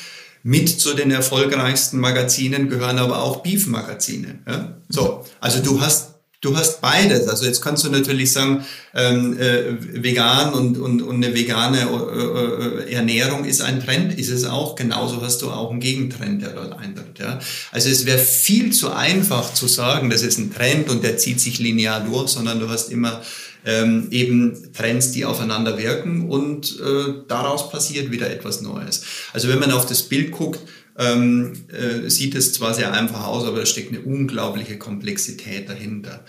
Mit zu den erfolgreichsten Magazinen gehören aber auch Beef-Magazine. Ja? So, also du hast Du hast beides. Also jetzt kannst du natürlich sagen, ähm, äh, vegan und, und, und eine vegane äh, äh, Ernährung ist ein Trend, ist es auch. Genauso hast du auch einen Gegentrend, der dort eintritt. Ja? Also es wäre viel zu einfach zu sagen, das ist ein Trend und der zieht sich linear durch, sondern du hast immer ähm, eben Trends, die aufeinander wirken und äh, daraus passiert wieder etwas Neues. Also wenn man auf das Bild guckt, ähm, äh, sieht es zwar sehr einfach aus, aber da steckt eine unglaubliche Komplexität dahinter.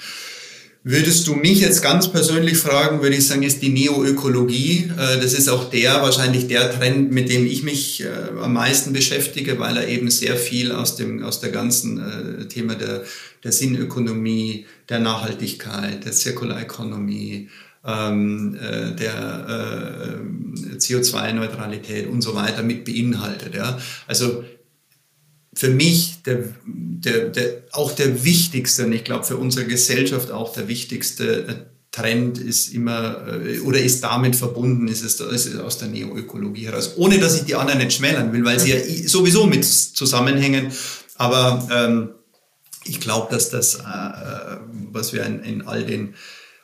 Würdest du mich jetzt ganz persönlich fragen, würde ich sagen, ist die Neoökologie. Äh, das ist auch der, wahrscheinlich der Trend, mit dem ich mich äh, am meisten beschäftige, weil er eben sehr viel aus dem, aus der ganzen äh, Thema der, der Sinnökonomie, der Nachhaltigkeit, der Circular Economy, ähm, äh, der äh, CO2-Neutralität und so weiter mit beinhaltet. Ja? Also für mich der, der, der, auch der wichtigste, und ich glaube für unsere Gesellschaft auch der wichtigste äh, Trend ist immer äh, oder ist damit verbunden, ist es, ist es aus der Neoökologie heraus. Ohne dass ich die anderen nicht schmälern will, weil sie ja sowieso mit zusammenhängen. Aber ähm, ich glaube, dass das, äh, äh, was wir in, in all den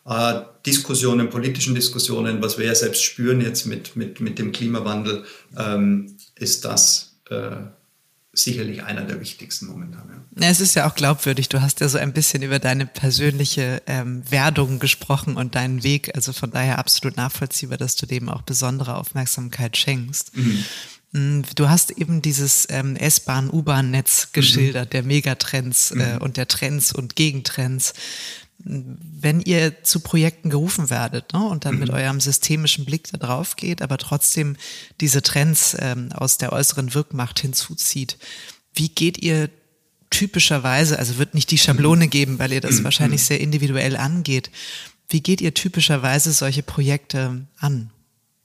äh, Diskussionen, politischen Diskussionen, was wir ja selbst spüren jetzt mit, mit, mit dem Klimawandel, ähm, ist das äh, sicherlich einer der wichtigsten momentan. Ja. Es ist ja auch glaubwürdig. Du hast ja so ein bisschen über deine persönliche ähm, Werdung gesprochen und deinen Weg. Also von daher absolut nachvollziehbar, dass du dem auch besondere Aufmerksamkeit schenkst. Mhm. Mm, du hast eben dieses ähm, S-Bahn, U-Bahn-Netz mhm. geschildert, mhm. der Megatrends äh, mhm. und der Trends und Gegentrends wenn ihr zu Projekten gerufen werdet ne, und dann mhm. mit eurem systemischen Blick da drauf geht, aber trotzdem diese Trends ähm, aus der äußeren Wirkmacht hinzuzieht, wie geht ihr typischerweise, also wird nicht die Schablone mhm. geben, weil ihr das mhm. wahrscheinlich sehr individuell angeht, wie geht ihr typischerweise solche Projekte an?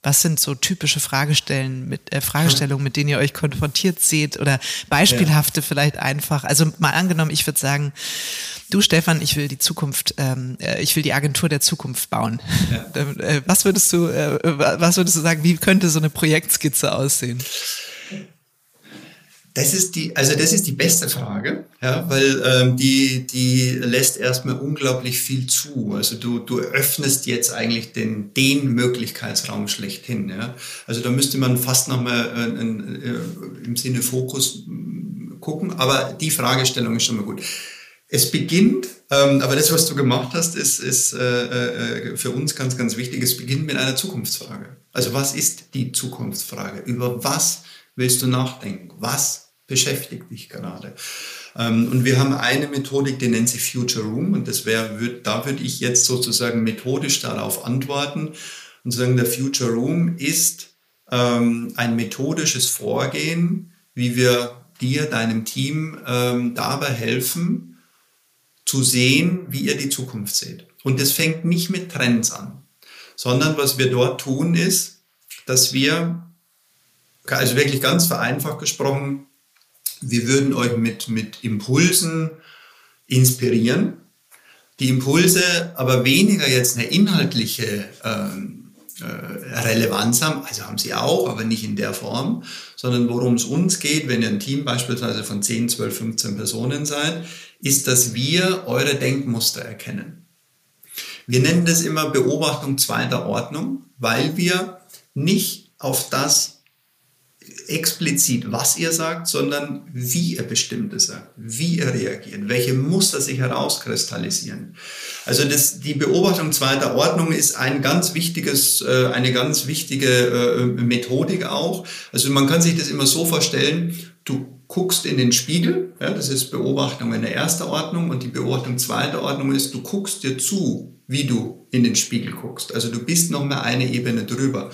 Was sind so typische Fragestellen mit, äh, Fragestellungen, mit denen ihr euch konfrontiert seht oder beispielhafte ja. vielleicht einfach? Also mal angenommen, ich würde sagen, du Stefan, ich will die Zukunft, ähm, äh, ich will die Agentur der Zukunft bauen. Ja. Äh, was würdest du, äh, was würdest du sagen, wie könnte so eine Projektskizze aussehen? Das ist die, also das ist die beste Frage, ja, weil ähm, die, die lässt erstmal unglaublich viel zu. Also du, du öffnest jetzt eigentlich den, den Möglichkeitsraum schlechthin. Ja. Also da müsste man fast nochmal äh, äh, im Sinne Fokus mm, gucken, aber die Fragestellung ist schon mal gut. Es beginnt, ähm, aber das, was du gemacht hast, ist, ist äh, äh, für uns ganz, ganz wichtig. Es beginnt mit einer Zukunftsfrage. Also was ist die Zukunftsfrage? Über was willst du nachdenken? Was beschäftigt dich gerade. Ähm, und wir haben eine Methodik, die nennt sich Future Room. Und das wäre, da würde ich jetzt sozusagen methodisch darauf antworten und sagen, der Future Room ist ähm, ein methodisches Vorgehen, wie wir dir, deinem Team ähm, dabei helfen, zu sehen, wie ihr die Zukunft seht. Und das fängt nicht mit Trends an, sondern was wir dort tun ist, dass wir, also wirklich ganz vereinfacht gesprochen, wir würden euch mit, mit Impulsen inspirieren. Die Impulse aber weniger jetzt eine inhaltliche ähm, äh, Relevanz haben, also haben sie auch, aber nicht in der Form, sondern worum es uns geht, wenn ihr ein Team beispielsweise von 10, 12, 15 Personen seid, ist, dass wir eure Denkmuster erkennen. Wir nennen das immer Beobachtung zweiter Ordnung, weil wir nicht auf das explizit, was ihr sagt, sondern wie ihr bestimmtes sagt, wie ihr reagiert, welche Muster sich herauskristallisieren. Also das, die Beobachtung zweiter Ordnung ist ein ganz wichtiges, äh, eine ganz wichtige äh, Methodik auch. Also man kann sich das immer so vorstellen, du guckst in den Spiegel, ja, das ist Beobachtung in der ersten Ordnung und die Beobachtung zweiter Ordnung ist, du guckst dir zu, wie du in den Spiegel guckst. Also du bist noch mal eine Ebene drüber.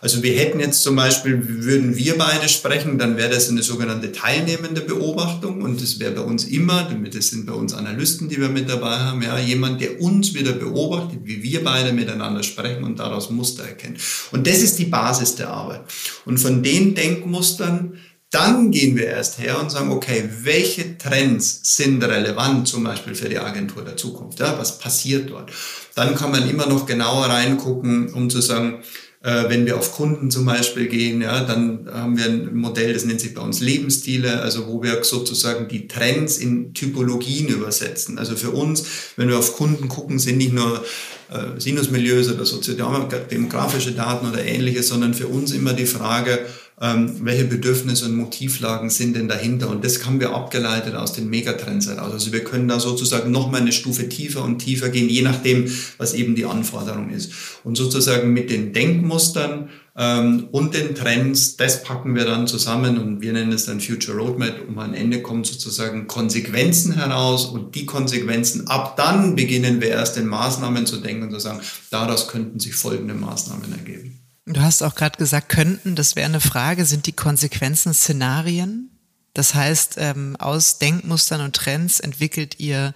Also wir hätten jetzt zum Beispiel, würden wir beide sprechen, dann wäre das eine sogenannte teilnehmende Beobachtung und das wäre bei uns immer, das sind bei uns Analysten, die wir mit dabei haben, ja, jemand, der uns wieder beobachtet, wie wir beide miteinander sprechen und daraus Muster erkennen. Und das ist die Basis der Arbeit. Und von den Denkmustern dann gehen wir erst her und sagen, okay, welche Trends sind relevant zum Beispiel für die Agentur der Zukunft? Ja, was passiert dort? Dann kann man immer noch genauer reingucken, um zu sagen, wenn wir auf Kunden zum Beispiel gehen, ja, dann haben wir ein Modell, das nennt sich bei uns Lebensstile, also wo wir sozusagen die Trends in Typologien übersetzen. Also für uns, wenn wir auf Kunden gucken, sind nicht nur äh, Sinusmilieus oder soziodemografische Daten oder ähnliches, sondern für uns immer die Frage, ähm, welche Bedürfnisse und Motivlagen sind denn dahinter. Und das haben wir abgeleitet aus den Megatrends heraus. Also wir können da sozusagen noch mal eine Stufe tiefer und tiefer gehen, je nachdem, was eben die Anforderung ist. Und sozusagen mit den Denkmustern ähm, und den Trends, das packen wir dann zusammen und wir nennen es dann Future Roadmap. Um am Ende kommen sozusagen Konsequenzen heraus und die Konsequenzen, ab dann beginnen wir erst in Maßnahmen zu denken und zu sagen, daraus könnten sich folgende Maßnahmen ergeben. Du hast auch gerade gesagt, könnten, das wäre eine Frage, sind die Konsequenzen Szenarien? Das heißt, ähm, aus Denkmustern und Trends entwickelt ihr,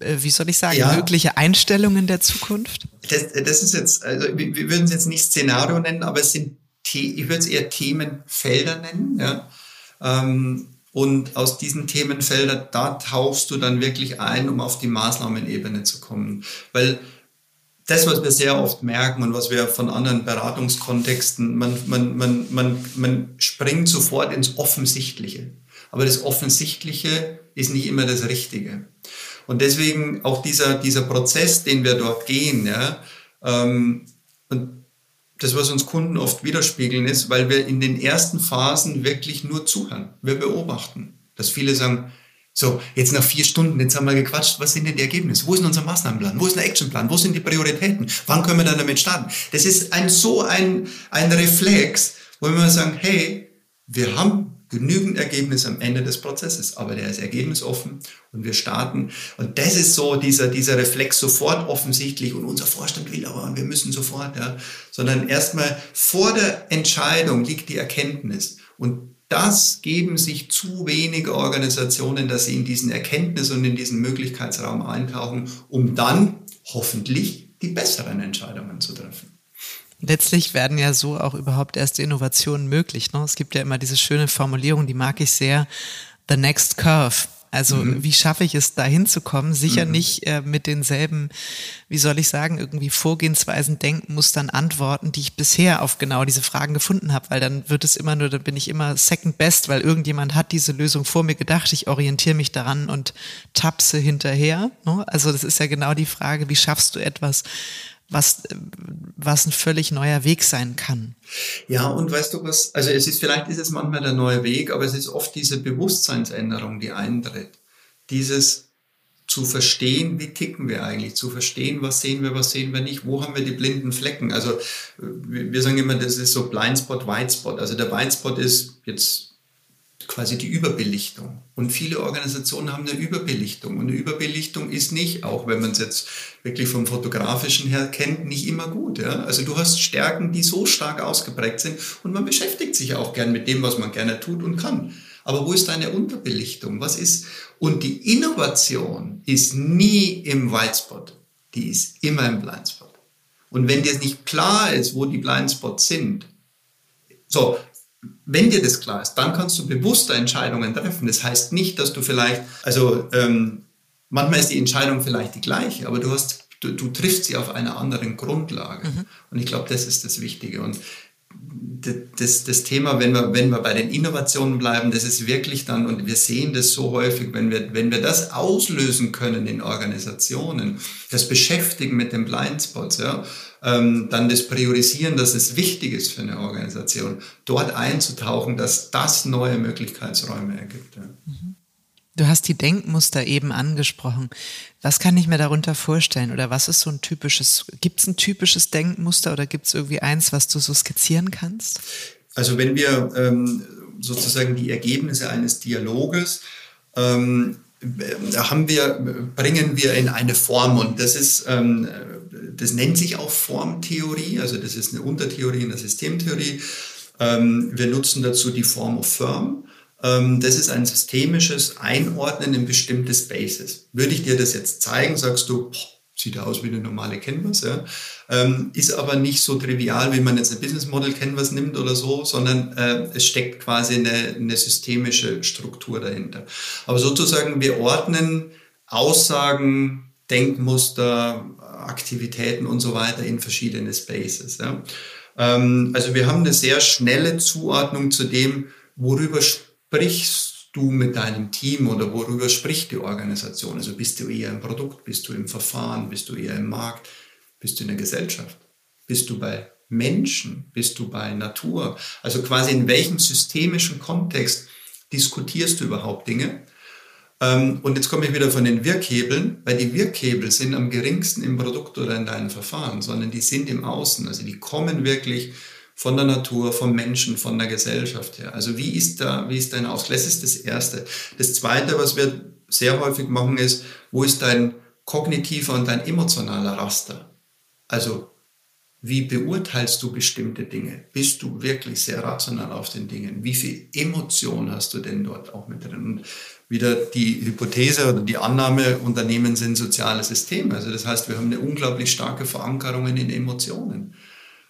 äh, wie soll ich sagen, ja. mögliche Einstellungen der Zukunft? Das, das ist jetzt, also wir, wir würden es jetzt nicht Szenario nennen, aber es sind, ich würde es eher Themenfelder nennen, ja. Ähm, und aus diesen Themenfeldern, da tauchst du dann wirklich ein, um auf die Maßnahmenebene zu kommen. Weil das, was wir sehr oft merken und was wir von anderen Beratungskontexten, man, man, man, man, man springt sofort ins Offensichtliche. Aber das Offensichtliche ist nicht immer das Richtige. Und deswegen auch dieser, dieser Prozess, den wir dort gehen, ja, ähm, und das, was uns Kunden oft widerspiegeln, ist, weil wir in den ersten Phasen wirklich nur zuhören. Wir beobachten. Dass viele sagen, so, jetzt nach vier Stunden, jetzt haben wir gequatscht, was sind denn die Ergebnisse? Wo ist unser Maßnahmenplan? Wo ist der Actionplan? Wo sind die Prioritäten? Wann können wir dann damit starten? Das ist ein, so ein, ein Reflex, wo wir sagen, hey, wir haben genügend Ergebnis am Ende des Prozesses, aber der ist ergebnisoffen und wir starten. Und das ist so dieser, dieser Reflex sofort offensichtlich und unser Vorstand will aber und wir müssen sofort, ja, sondern erstmal vor der Entscheidung liegt die Erkenntnis und das geben sich zu wenige Organisationen, dass sie in diesen Erkenntnis und in diesen Möglichkeitsraum eintauchen, um dann hoffentlich die besseren Entscheidungen zu treffen. Letztlich werden ja so auch überhaupt erst Innovationen möglich. Ne? Es gibt ja immer diese schöne Formulierung, die mag ich sehr, the next curve. Also mhm. wie schaffe ich es, da hinzukommen? Sicher mhm. nicht äh, mit denselben, wie soll ich sagen, irgendwie Vorgehensweisen, Denkmustern, Antworten, die ich bisher auf genau diese Fragen gefunden habe, weil dann wird es immer nur, dann bin ich immer second best, weil irgendjemand hat diese Lösung vor mir gedacht, ich orientiere mich daran und tapse hinterher. Ne? Also das ist ja genau die Frage, wie schaffst du etwas, was, was ein völlig neuer Weg sein kann. Ja, und weißt du was, also es ist, vielleicht ist es manchmal der neue Weg, aber es ist oft diese Bewusstseinsänderung, die eintritt. Dieses zu verstehen, wie ticken wir eigentlich, zu verstehen, was sehen wir, was sehen wir nicht, wo haben wir die blinden Flecken. Also wir sagen immer, das ist so Blindspot, Whitespot. Also der Whitespot ist jetzt quasi die Überbelichtung. Und viele Organisationen haben eine Überbelichtung. Und eine Überbelichtung ist nicht, auch wenn man es jetzt wirklich vom Fotografischen her kennt, nicht immer gut. Ja? Also du hast Stärken, die so stark ausgeprägt sind und man beschäftigt sich auch gern mit dem, was man gerne tut und kann. Aber wo ist deine Unterbelichtung? Was ist? Und die Innovation ist nie im Whitespot. Die ist immer im Blindspot. Und wenn dir nicht klar ist, wo die Blindspots sind, so, wenn dir das klar ist, dann kannst du bewusster Entscheidungen treffen. Das heißt nicht, dass du vielleicht, also ähm, manchmal ist die Entscheidung vielleicht die gleiche, aber du hast, du, du triffst sie auf einer anderen Grundlage. Mhm. Und ich glaube, das ist das Wichtige. Und das, das Thema, wenn wir, wenn wir bei den Innovationen bleiben, das ist wirklich dann, und wir sehen das so häufig, wenn wir, wenn wir das auslösen können in Organisationen, das Beschäftigen mit den Blindspots, ja, ähm, dann das Priorisieren, dass es wichtig ist für eine Organisation, dort einzutauchen, dass das neue Möglichkeitsräume ergibt. Ja. Mhm. Du hast die Denkmuster eben angesprochen. Was kann ich mir darunter vorstellen? Oder was ist so ein typisches, gibt es ein typisches Denkmuster oder gibt es irgendwie eins, was du so skizzieren kannst? Also wenn wir ähm, sozusagen die Ergebnisse eines Dialoges ähm, haben wir, bringen wir in eine Form und das ist, ähm, das nennt sich auch Formtheorie, also das ist eine Untertheorie in der Systemtheorie. Ähm, wir nutzen dazu die Form of Firm. Ähm, das ist ein systemisches Einordnen in bestimmte Spaces. Würde ich dir das jetzt zeigen, sagst du, boah, sieht aus wie eine normale Canvas, ja. Ähm, ist aber nicht so trivial, wie man jetzt eine Business Model Canvas nimmt oder so, sondern äh, es steckt quasi eine, eine systemische Struktur dahinter. Aber sozusagen, wir ordnen Aussagen, Denkmuster, Aktivitäten und so weiter in verschiedene Spaces. Ja. Ähm, also wir haben eine sehr schnelle Zuordnung zu dem, worüber sprichst du mit deinem Team oder worüber spricht die Organisation? Also bist du eher im Produkt, bist du im Verfahren, bist du eher im Markt, bist du in der Gesellschaft, bist du bei Menschen, bist du bei Natur? Also quasi in welchem systemischen Kontext diskutierst du überhaupt Dinge? Ähm, und jetzt komme ich wieder von den Wirkhebeln, weil die Wirkhebel sind am geringsten im Produkt oder in deinem Verfahren, sondern die sind im Außen. Also die kommen wirklich von der Natur, vom Menschen, von der Gesellschaft her. Also wie ist da, wie ist dein Ausgleich? Das ist das Erste. Das Zweite, was wir sehr häufig machen, ist, wo ist dein kognitiver und dein emotionaler Raster? Also wie beurteilst du bestimmte Dinge? Bist du wirklich sehr rational auf den Dingen? Wie viel Emotion hast du denn dort auch mit drin? Und wieder die Hypothese oder die Annahme, Unternehmen sind soziale Systeme. Also das heißt, wir haben eine unglaublich starke Verankerung in Emotionen.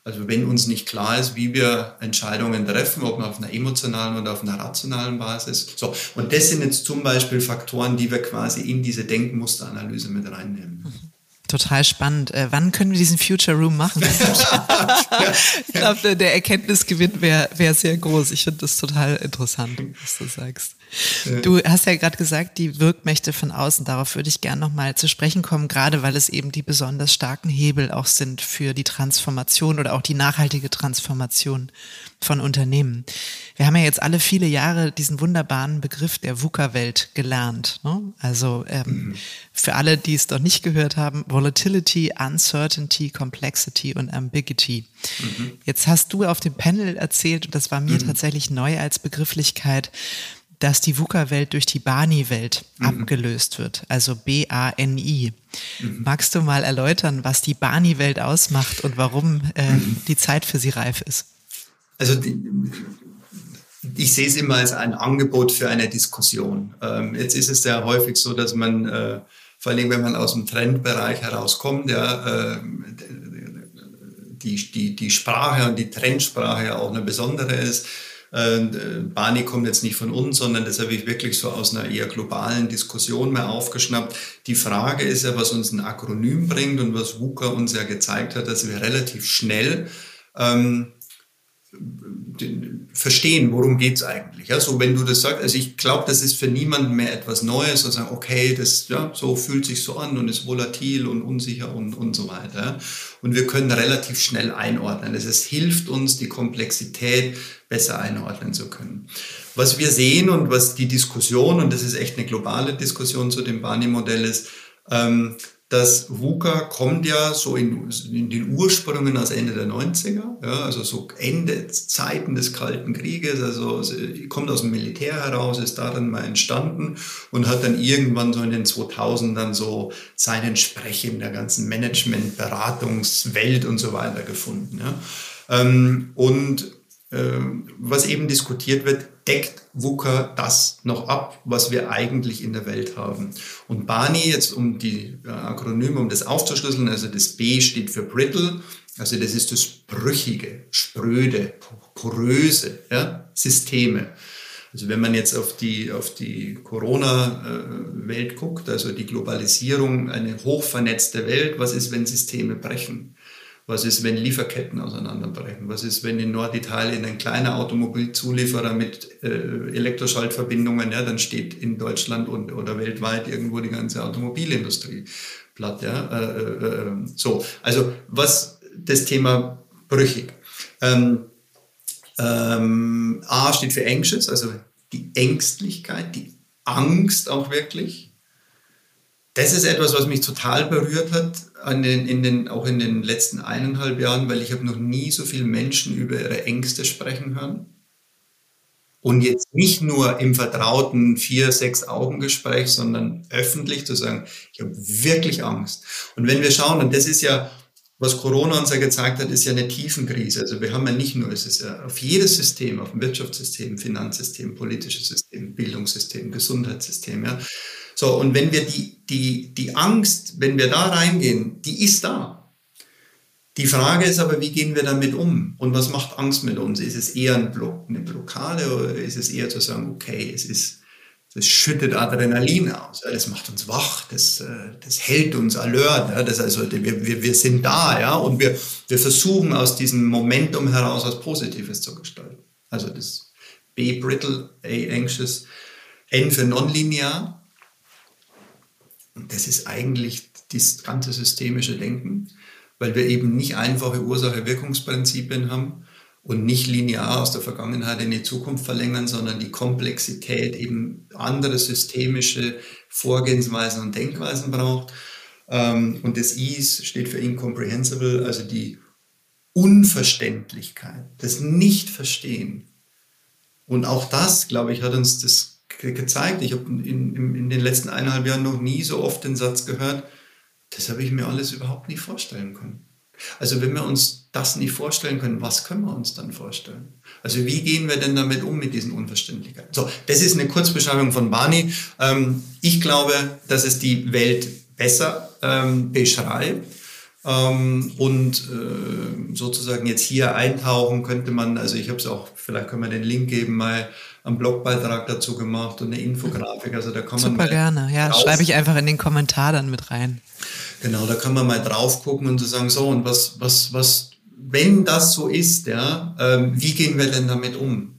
Also wenn uns nicht klar ist, wie wir Entscheidungen treffen, ob man auf einer emotionalen oder auf einer rationalen Basis. So, und das sind jetzt zum Beispiel Faktoren, die wir quasi in diese Denkmusteranalyse mit reinnehmen. Total spannend. Äh, wann können wir diesen Future Room machen? ich glaube, der Erkenntnisgewinn wäre wär sehr groß. Ich finde das total interessant, was du sagst. Du hast ja gerade gesagt, die Wirkmächte von außen, darauf würde ich gerne nochmal zu sprechen kommen, gerade weil es eben die besonders starken Hebel auch sind für die Transformation oder auch die nachhaltige Transformation von Unternehmen. Wir haben ja jetzt alle viele Jahre diesen wunderbaren Begriff der VUCA-Welt gelernt. Ne? Also ähm, mhm. für alle, die es doch nicht gehört haben, Volatility, Uncertainty, Complexity und Ambiguity. Mhm. Jetzt hast du auf dem Panel erzählt, und das war mir mhm. tatsächlich neu als Begrifflichkeit, dass die VUCA-Welt durch die Bani-Welt mhm. abgelöst wird, also B-A-N-I. Mhm. Magst du mal erläutern, was die Bani-Welt ausmacht und warum äh, mhm. die Zeit für sie reif ist? Also die, ich sehe es immer als ein Angebot für eine Diskussion. Ähm, jetzt ist es sehr häufig so, dass man, äh, vor allem wenn man aus dem Trendbereich herauskommt, ja, äh, die, die, die Sprache und die Trendsprache ja auch eine besondere ist. Äh, Barney kommt jetzt nicht von uns, sondern das habe ich wirklich so aus einer eher globalen Diskussion mehr aufgeschnappt. Die Frage ist ja, was uns ein Akronym bringt und was WUKA uns ja gezeigt hat, dass wir relativ schnell ähm, verstehen, worum geht's eigentlich. Ja, so wenn du das sagst, also ich glaube, das ist für niemanden mehr etwas Neues, sagen, okay, das ja, so fühlt sich so an und ist volatil und unsicher und, und so weiter. Und wir können relativ schnell einordnen. Heißt, es hilft uns, die Komplexität besser einordnen zu können. Was wir sehen und was die Diskussion, und das ist echt eine globale Diskussion zu dem Barney-Modell ist, ähm, das VUCA kommt ja so in, in, den Ursprüngen aus Ende der 90er, ja, also so Ende Zeiten des Kalten Krieges, also kommt aus dem Militär heraus, ist da dann mal entstanden und hat dann irgendwann so in den 2000ern so seinen Sprech in der ganzen Management, Beratungswelt und so weiter gefunden. Ja. Ähm, und ähm, was eben diskutiert wird, deckt WUKA das noch ab, was wir eigentlich in der Welt haben. Und BANI, jetzt um die äh, Akronyme, um das aufzuschlüsseln, also das B steht für brittle, also das ist das brüchige, spröde, poröse ja, Systeme. Also wenn man jetzt auf die, auf die Corona-Welt guckt, also die Globalisierung, eine hochvernetzte Welt, was ist, wenn Systeme brechen? Was ist, wenn Lieferketten auseinanderbrechen? Was ist, wenn in Norditalien ein kleiner Automobilzulieferer mit äh, Elektroschaltverbindungen, ja, dann steht in Deutschland und, oder weltweit irgendwo die ganze Automobilindustrie platt. Ja? Äh, äh, äh so, also was das Thema brüchig. Ähm, ähm, A steht für anxious, also die Ängstlichkeit, die Angst auch wirklich das ist etwas, was mich total berührt hat, an den, in den, auch in den letzten eineinhalb Jahren, weil ich habe noch nie so viele Menschen über ihre Ängste sprechen hören. Und jetzt nicht nur im vertrauten vier, sechs Augengespräch, sondern öffentlich zu sagen, ich habe wirklich Angst. Und wenn wir schauen, und das ist ja, was Corona uns ja gezeigt hat, ist ja eine Tiefenkrise. Also wir haben ja nicht nur, es ist ja auf jedes System, auf dem Wirtschaftssystem, Finanzsystem, politisches System, Bildungssystem, Gesundheitssystem, ja, so, und wenn wir die, die, die Angst, wenn wir da reingehen, die ist da. Die Frage ist aber, wie gehen wir damit um? Und was macht Angst mit uns? Ist es eher ein Block, eine Blockade oder ist es eher zu sagen, okay, es ist, das schüttet Adrenalin aus, das macht uns wach, das, äh, das hält uns alert, das also, wir, wir, wir sind da, ja, und wir, wir versuchen aus diesem Momentum heraus was Positives zu gestalten. Also das B brittle, A anxious, N für nonlinear, das ist eigentlich das ganze systemische Denken, weil wir eben nicht einfache Ursache-Wirkungsprinzipien haben und nicht linear aus der Vergangenheit in die Zukunft verlängern, sondern die Komplexität eben andere systemische Vorgehensweisen und Denkweisen braucht. Ähm, und das I steht für incomprehensible, also die Unverständlichkeit, das Nicht-Verstehen. Und auch das, glaube ich, hat uns das gezeigt. Ich habe in, in, in, den letzten eineinhalb Jahren noch nie so oft den Satz gehört, das habe ich mir alles überhaupt nicht vorstellen können. Also wenn wir uns das nicht vorstellen können, was können wir uns dann vorstellen? Also wie gehen wir denn damit um mit diesen Unverständlichkeiten? So, das ist eine Kurzbeschreibung von Barney. Ähm, ich glaube, dass es die Welt besser ähm, beschreibt. Ähm, und äh, sozusagen jetzt hier eintauchen könnte man, also ich habe es auch, vielleicht können wir den Link geben, mal einen Blogbeitrag dazu gemacht und eine Infografik. Also da kann man Super gerne, ja, schreibe ich einfach in den Kommentar dann mit rein. Genau, da kann man mal drauf gucken und zu so sagen, so und was, was, was, wenn das so ist, ja, ähm, wie gehen wir denn damit um?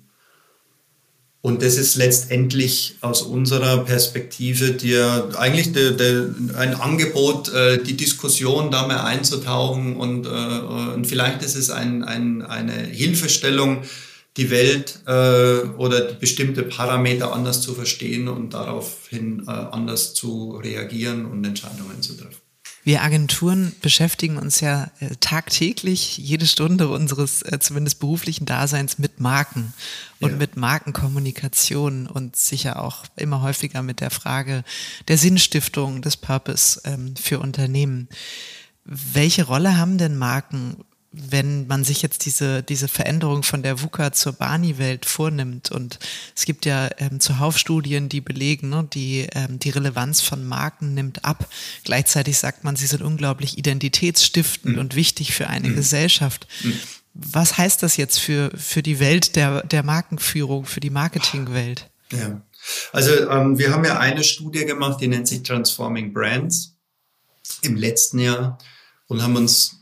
Und das ist letztendlich aus unserer Perspektive dir eigentlich de, de, ein Angebot, äh, die Diskussion da mal einzutauchen und, äh, und vielleicht ist es ein, ein, eine Hilfestellung, die Welt äh, oder bestimmte Parameter anders zu verstehen und daraufhin äh, anders zu reagieren und Entscheidungen zu treffen. Wir Agenturen beschäftigen uns ja äh, tagtäglich, jede Stunde unseres äh, zumindest beruflichen Daseins mit Marken und ja. mit Markenkommunikation und sicher auch immer häufiger mit der Frage der Sinnstiftung, des Purpose ähm, für Unternehmen. Welche Rolle haben denn Marken wenn man sich jetzt diese, diese Veränderung von der VUCA zur Bani-Welt vornimmt und es gibt ja ähm, zuhauf Studien, die belegen, ne, die, ähm, die Relevanz von Marken nimmt ab. Gleichzeitig sagt man, sie sind unglaublich identitätsstiftend mhm. und wichtig für eine mhm. Gesellschaft. Mhm. Was heißt das jetzt für, für die Welt der, der Markenführung, für die Marketingwelt? Ja, also ähm, wir haben ja eine Studie gemacht, die nennt sich Transforming Brands im letzten Jahr und haben uns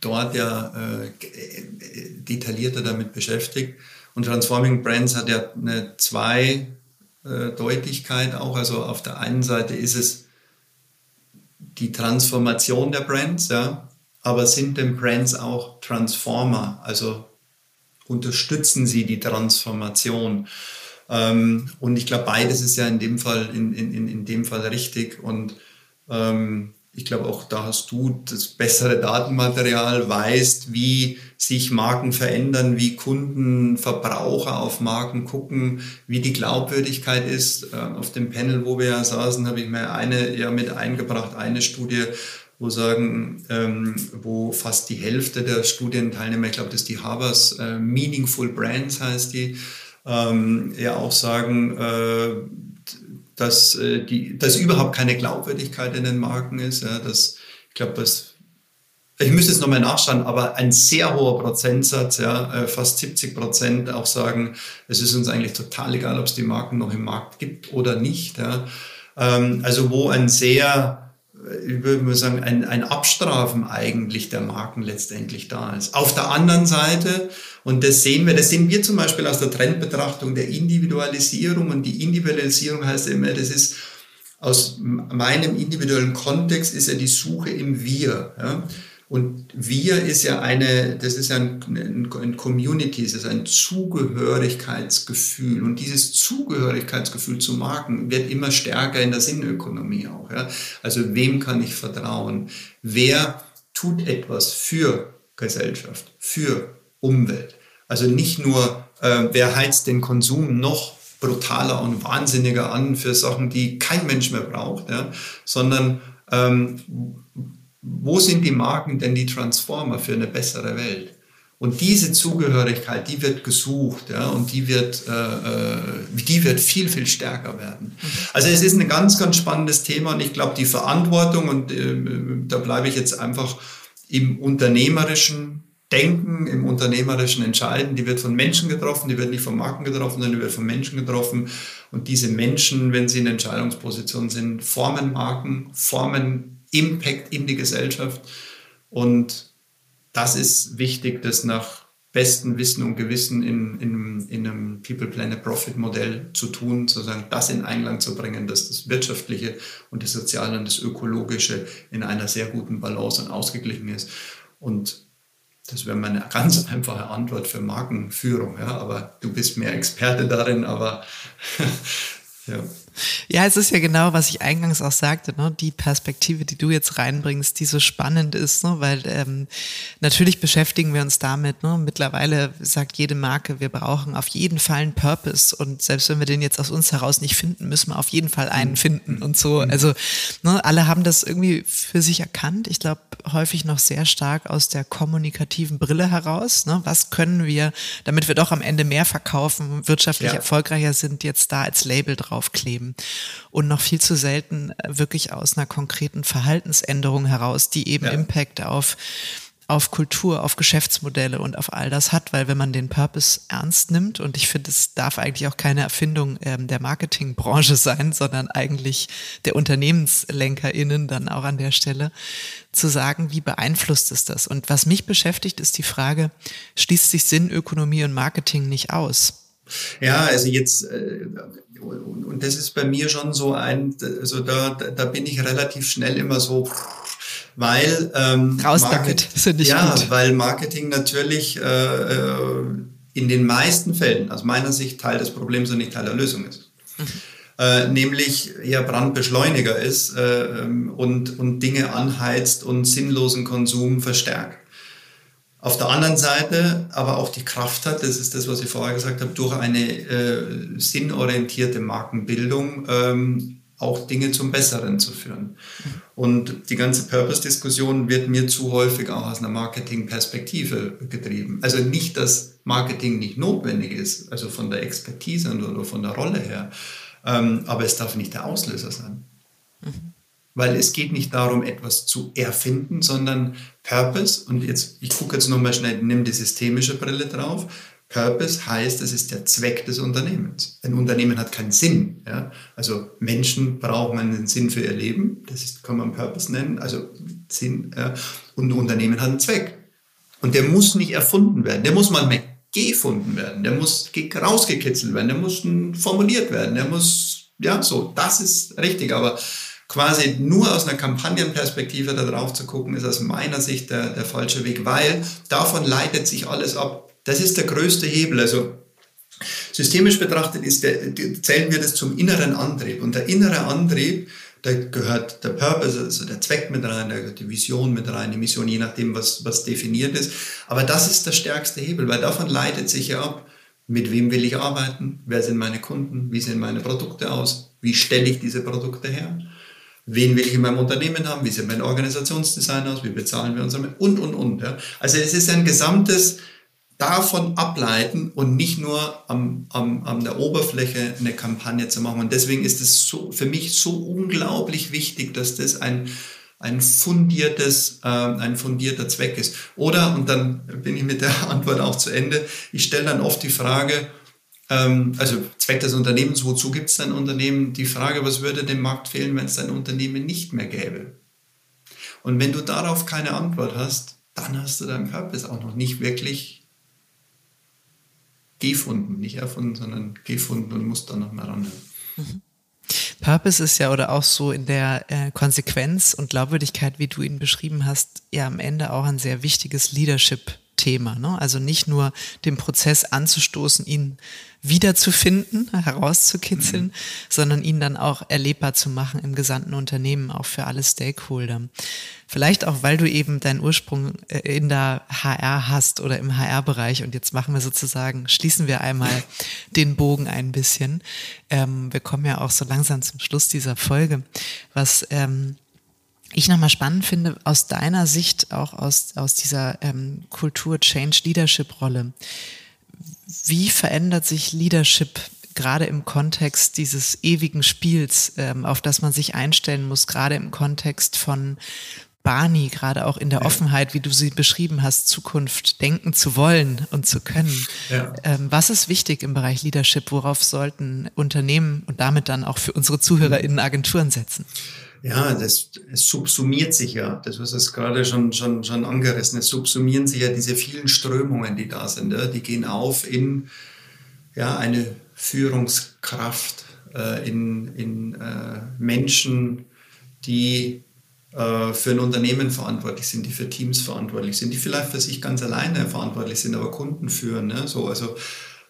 dort ja äh, detaillierter damit beschäftigt. Und Transforming Brands hat ja eine Zweideutigkeit auch. Also auf der einen Seite ist es die Transformation der Brands, ja, aber sind denn Brands auch Transformer? Also unterstützen sie die Transformation? Ähm, und ich glaube, beides ist ja in dem Fall, in, in, in dem Fall richtig. Und ähm, ich glaube, auch da hast du das bessere Datenmaterial, weißt, wie sich Marken verändern, wie Kunden, Verbraucher auf Marken gucken, wie die Glaubwürdigkeit ist. Ähm, auf dem Panel, wo wir ja saßen, habe ich mir eine ja mit eingebracht, eine Studie, wo sagen, ähm, wo fast die Hälfte der Studienteilnehmer, ich glaube, das ist die Harvard's äh, Meaningful Brands heißt die, ähm, ja auch sagen, äh, dass, äh, die, dass überhaupt keine Glaubwürdigkeit in den Marken ist. Ja, dass, ich glaube, dass ich müsste jetzt nochmal nachschauen, aber ein sehr hoher Prozentsatz, ja, äh, fast 70 Prozent auch sagen, es ist uns eigentlich total egal, ob es die Marken noch im Markt gibt oder nicht. Ja. Ähm, also wo ein sehr ich würde mal sagen, ein, ein Abstrafen eigentlich der Marken letztendlich da ist. Auf der anderen Seite, und das sehen wir, das sehen wir zum Beispiel aus der Trendbetrachtung der Individualisierung und die Individualisierung heißt immer, das ist aus meinem individuellen Kontext ist ja die Suche im Wir. Ja? Und wir ist ja eine, das ist ja ein, ein, Community, es ist ein Zugehörigkeitsgefühl. Und dieses Zugehörigkeitsgefühl zu Marken wird immer stärker in der Sinnökonomie auch. Ja? Also wem kann ich vertrauen? Wer tut etwas für Gesellschaft, für Umwelt? Also nicht nur, äh, wer heizt den Konsum noch brutaler und wahnsinniger an für Sachen, die kein Mensch mehr braucht, ja? sondern ähm, wo sind die Marken denn die Transformer für eine bessere Welt? Und diese Zugehörigkeit, die wird gesucht, ja, und die wird, äh, äh, die wird viel, viel stärker werden. Also es ist ein ganz, ganz spannendes Thema und ich glaube, die Verantwortung, und äh, da bleibe ich jetzt einfach im unternehmerischen Denken, im unternehmerischen Entscheiden, die wird von Menschen getroffen, die wird nicht von Marken getroffen, sondern die wird von Menschen getroffen. Und diese Menschen, wenn sie in Entscheidungspositionen sind, formen Marken, formen Impact in die Gesellschaft. Und das ist wichtig, das nach bestem Wissen und Gewissen in, in, in einem People Planet Profit Modell zu tun, sozusagen das in Einklang zu bringen, dass das Wirtschaftliche und das Soziale und das Ökologische in einer sehr guten Balance und ausgeglichen ist. Und das wäre meine ganz einfache Antwort für Markenführung. Ja, aber du bist mehr Experte darin, aber ja. Ja, es ist ja genau, was ich eingangs auch sagte, ne? die Perspektive, die du jetzt reinbringst, die so spannend ist, ne? weil ähm, natürlich beschäftigen wir uns damit. Ne? Mittlerweile sagt jede Marke, wir brauchen auf jeden Fall einen Purpose und selbst wenn wir den jetzt aus uns heraus nicht finden, müssen wir auf jeden Fall einen finden und so. Also ne, alle haben das irgendwie für sich erkannt. Ich glaube, häufig noch sehr stark aus der kommunikativen Brille heraus. Ne? Was können wir, damit wir doch am Ende mehr verkaufen, wirtschaftlich ja. erfolgreicher sind, jetzt da als Label draufkleben und noch viel zu selten äh, wirklich aus einer konkreten Verhaltensänderung heraus, die eben ja. Impact auf auf Kultur, auf Geschäftsmodelle und auf all das hat, weil wenn man den Purpose ernst nimmt, und ich finde, es darf eigentlich auch keine Erfindung ähm, der Marketingbranche sein, sondern eigentlich der UnternehmenslenkerInnen dann auch an der Stelle, zu sagen, wie beeinflusst es das? Und was mich beschäftigt, ist die Frage, schließt sich Sinn, Ökonomie und Marketing nicht aus? Ja, also jetzt, äh, und das ist bei mir schon so ein, also da, da bin ich relativ schnell immer so, weil ähm, raus damit, nicht ja, gut. weil Marketing natürlich äh, äh, in den meisten Fällen aus meiner Sicht Teil des Problems und nicht Teil der Lösung ist. Mhm. Äh, nämlich eher Brandbeschleuniger ist äh, ähm, und, und Dinge anheizt und sinnlosen Konsum verstärkt. Auf der anderen Seite aber auch die Kraft hat, das ist das, was ich vorher gesagt habe, durch eine äh, sinnorientierte Markenbildung ähm, auch Dinge zum Besseren zu führen. Und die ganze Purpose-Diskussion wird mir zu häufig auch aus einer Marketing-Perspektive getrieben. Also nicht, dass Marketing nicht notwendig ist, also von der Expertise oder von der Rolle her, ähm, aber es darf nicht der Auslöser sein. Mhm. Weil es geht nicht darum, etwas zu erfinden, sondern Purpose, und jetzt, ich gucke jetzt nochmal schnell, nimm die systemische Brille drauf. Purpose heißt, es ist der Zweck des Unternehmens. Ein Unternehmen hat keinen Sinn. Ja? Also Menschen brauchen einen Sinn für ihr Leben, das ist, kann man Purpose nennen, also Sinn. Ja? Und ein Unternehmen hat einen Zweck. Und der muss nicht erfunden werden, der muss mal gefunden werden, der muss rausgekitzelt werden, der muss formuliert werden, der muss, ja, so, das ist richtig, aber quasi nur aus einer Kampagnenperspektive da drauf zu gucken, ist aus meiner Sicht der, der falsche Weg, weil davon leitet sich alles ab. Das ist der größte Hebel. Also systemisch betrachtet ist der, zählen wir das zum inneren Antrieb. Und der innere Antrieb, da gehört der Purpose, also der Zweck mit rein, da gehört die Vision mit rein, die Mission, je nachdem, was, was definiert ist. Aber das ist der stärkste Hebel, weil davon leitet sich ja ab, mit wem will ich arbeiten, wer sind meine Kunden, wie sehen meine Produkte aus, wie stelle ich diese Produkte her, wen will ich in meinem Unternehmen haben, wie sieht mein Organisationsdesign aus, wie bezahlen wir uns und, und, und. Ja. Also es ist ein gesamtes davon ableiten und nicht nur am, am, an der Oberfläche eine Kampagne zu machen. Und deswegen ist es so, für mich so unglaublich wichtig, dass das ein, ein fundiertes, äh, ein fundierter Zweck ist. Oder, und dann bin ich mit der Antwort auch zu Ende, ich stelle dann oft die Frage, ähm, also Zweck des Unternehmens, wozu gibt es ein Unternehmen? Die Frage, was würde dem Markt fehlen, wenn es ein Unternehmen nicht mehr gäbe? Und wenn du darauf keine Antwort hast, dann hast du deinen Purpose auch noch nicht wirklich gefunden, nicht erfunden, sondern gefunden und muss dann noch mal ran. Mhm. Purpose ist ja oder auch so in der äh, Konsequenz und Glaubwürdigkeit, wie du ihn beschrieben hast, ja am Ende auch ein sehr wichtiges Leadership Thema. Ne? Also nicht nur den Prozess anzustoßen, ihn wiederzufinden, herauszukitzeln, mhm. sondern ihn dann auch erlebbar zu machen im gesamten Unternehmen, auch für alle Stakeholder. Vielleicht auch, weil du eben deinen Ursprung äh, in der HR hast oder im HR-Bereich. Und jetzt machen wir sozusagen, schließen wir einmal den Bogen ein bisschen. Ähm, wir kommen ja auch so langsam zum Schluss dieser Folge. Was ähm, ich nochmal spannend finde, aus deiner Sicht, auch aus, aus dieser ähm, Kultur-Change-Leadership-Rolle, wie verändert sich Leadership gerade im Kontext dieses ewigen Spiels, ähm, auf das man sich einstellen muss, gerade im Kontext von Barney, gerade auch in der Offenheit, wie du sie beschrieben hast, Zukunft denken zu wollen und zu können. Ja. Ähm, was ist wichtig im Bereich Leadership? Worauf sollten Unternehmen und damit dann auch für unsere ZuhörerInnen Agenturen setzen? Ja, das, es subsumiert sich ja, das was es gerade schon, schon, schon angerissen, es subsumieren sich ja diese vielen Strömungen, die da sind. Ja, die gehen auf in ja, eine Führungskraft, äh, in, in äh, Menschen, die äh, für ein Unternehmen verantwortlich sind, die für Teams verantwortlich sind, die vielleicht für sich ganz alleine verantwortlich sind, aber Kunden führen. Ne? So, also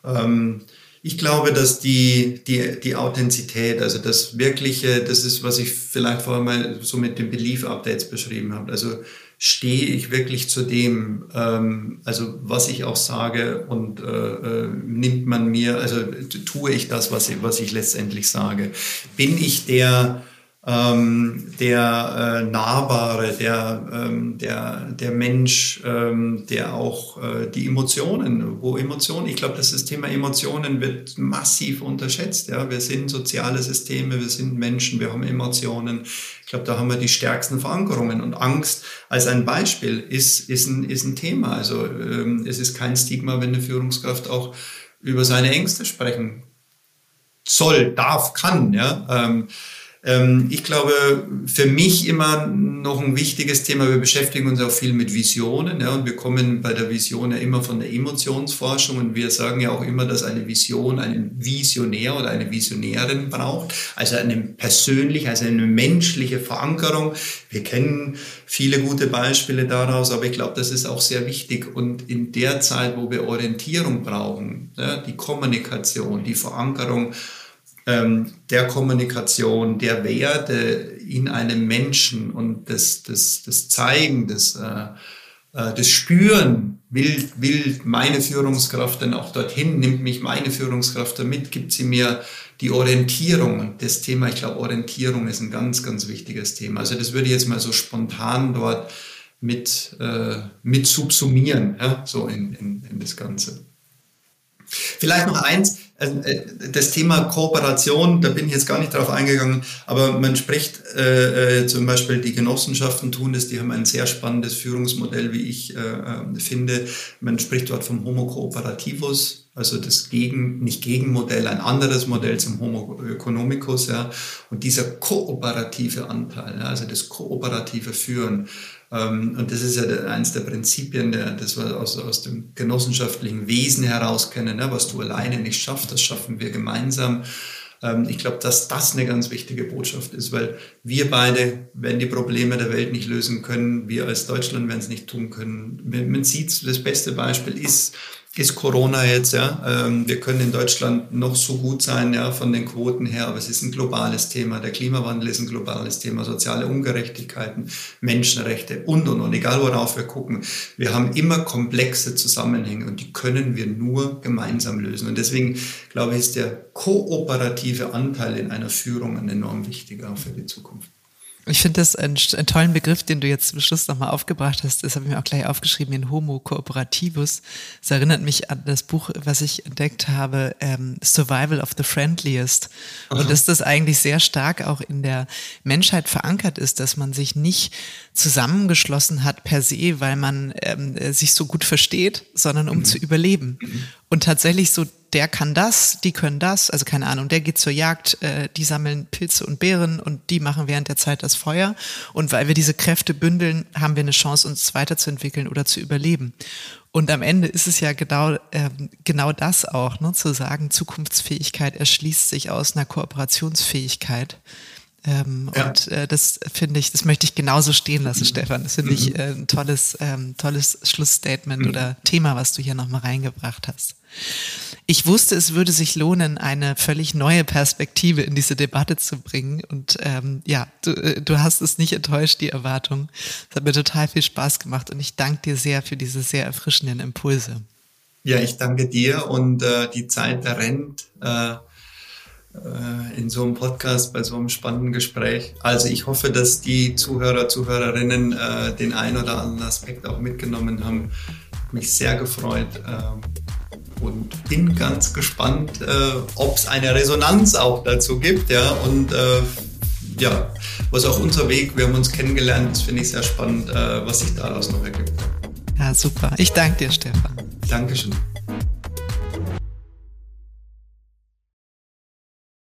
ähm, ich glaube, dass die, die, die Authentizität, also das Wirkliche, das ist, was ich vielleicht vorher mal so mit den Belief-Updates beschrieben habe. Also stehe ich wirklich zu dem, ähm, also was ich auch sage und äh, äh, nimmt man mir, also tue ich das, was ich, was ich letztendlich sage. Bin ich der, ähm, der äh, Nahbare, der, ähm, der, der Mensch, ähm, der auch äh, die Emotionen, wo Emotionen, ich glaube, das, das Thema Emotionen wird massiv unterschätzt. Ja? Wir sind soziale Systeme, wir sind Menschen, wir haben Emotionen. Ich glaube, da haben wir die stärksten Verankerungen. Und Angst als ein Beispiel ist, ist, ein, ist ein Thema. Also ähm, es ist kein Stigma, wenn eine Führungskraft auch über seine Ängste sprechen soll, darf, kann. Ja? Ähm, ich glaube, für mich immer noch ein wichtiges Thema, wir beschäftigen uns auch viel mit Visionen ja, und wir kommen bei der Vision ja immer von der Emotionsforschung und wir sagen ja auch immer, dass eine Vision einen Visionär oder eine Visionärin braucht, also eine persönliche, also eine menschliche Verankerung. Wir kennen viele gute Beispiele daraus, aber ich glaube, das ist auch sehr wichtig und in der Zeit, wo wir Orientierung brauchen, ja, die Kommunikation, die Verankerung, ähm, der Kommunikation, der Werte in einem Menschen und das, das, das Zeigen, das, äh, äh, das Spüren, will, will meine Führungskraft dann auch dorthin, nimmt mich meine Führungskraft damit, gibt sie mir die Orientierung. Das Thema, ich glaube, Orientierung ist ein ganz, ganz wichtiges Thema. Also das würde ich jetzt mal so spontan dort mit, äh, mit subsumieren, ja, so in, in, in das Ganze. Vielleicht noch eins, das Thema Kooperation, da bin ich jetzt gar nicht drauf eingegangen, aber man spricht äh, äh, zum Beispiel, die Genossenschaften tun das, die haben ein sehr spannendes Führungsmodell, wie ich äh, äh finde. Man spricht dort vom Homo Cooperativus, also das Gegen, nicht Gegenmodell, ein anderes Modell zum Homo economicus, ja. Und dieser kooperative Anteil, ja, also das kooperative Führen, und das ist ja eines der Prinzipien, das wir aus, aus dem genossenschaftlichen Wesen heraus kennen. Ne? Was du alleine nicht schaffst, das schaffen wir gemeinsam. Ähm, ich glaube, dass das eine ganz wichtige Botschaft ist, weil wir beide werden die Probleme der Welt nicht lösen können. Wir als Deutschland werden es nicht tun können. Man sieht, das beste Beispiel ist, ist Corona jetzt, ja. Ähm, wir können in Deutschland noch so gut sein, ja, von den Quoten her, aber es ist ein globales Thema. Der Klimawandel ist ein globales Thema, soziale Ungerechtigkeiten, Menschenrechte und und und. Egal worauf wir gucken, wir haben immer komplexe Zusammenhänge und die können wir nur gemeinsam lösen. Und deswegen glaube ich, ist der kooperative Anteil in einer Führung ein enorm wichtiger für die Zukunft. Ich finde das einen, einen, tollen Begriff, den du jetzt zum Schluss nochmal aufgebracht hast. Das habe ich mir auch gleich aufgeschrieben, den Homo Cooperativus. Das erinnert mich an das Buch, was ich entdeckt habe, ähm, Survival of the Friendliest. Aha. Und dass das eigentlich sehr stark auch in der Menschheit verankert ist, dass man sich nicht zusammengeschlossen hat per se, weil man ähm, sich so gut versteht, sondern um mhm. zu überleben. Mhm. Und tatsächlich so der kann das, die können das, also keine Ahnung, der geht zur Jagd, äh, die sammeln Pilze und Beeren und die machen während der Zeit das Feuer. Und weil wir diese Kräfte bündeln, haben wir eine Chance, uns weiterzuentwickeln oder zu überleben. Und am Ende ist es ja genau, äh, genau das auch, ne, zu sagen, Zukunftsfähigkeit erschließt sich aus einer Kooperationsfähigkeit. Ähm, ja. Und äh, das finde ich, das möchte ich genauso stehen lassen, mhm. Stefan. Das finde ich mhm. äh, ein tolles, ähm, tolles Schlussstatement mhm. oder Thema, was du hier nochmal reingebracht hast. Ich wusste, es würde sich lohnen, eine völlig neue Perspektive in diese Debatte zu bringen. Und ähm, ja, du, äh, du hast es nicht enttäuscht, die Erwartung. Es hat mir total viel Spaß gemacht und ich danke dir sehr für diese sehr erfrischenden Impulse. Ja, ich danke dir und äh, die Zeit rennt. Äh äh, in so einem Podcast, bei so einem spannenden Gespräch. Also ich hoffe, dass die Zuhörer, Zuhörerinnen äh, den einen oder anderen Aspekt auch mitgenommen haben. Mich sehr gefreut äh, und bin ganz gespannt, äh, ob es eine Resonanz auch dazu gibt. Ja, und äh, ja, was auch unser Weg, wir haben uns kennengelernt, das finde ich sehr spannend, äh, was sich daraus noch ergibt. Ja, super. Ich danke dir, Stefan. Dankeschön.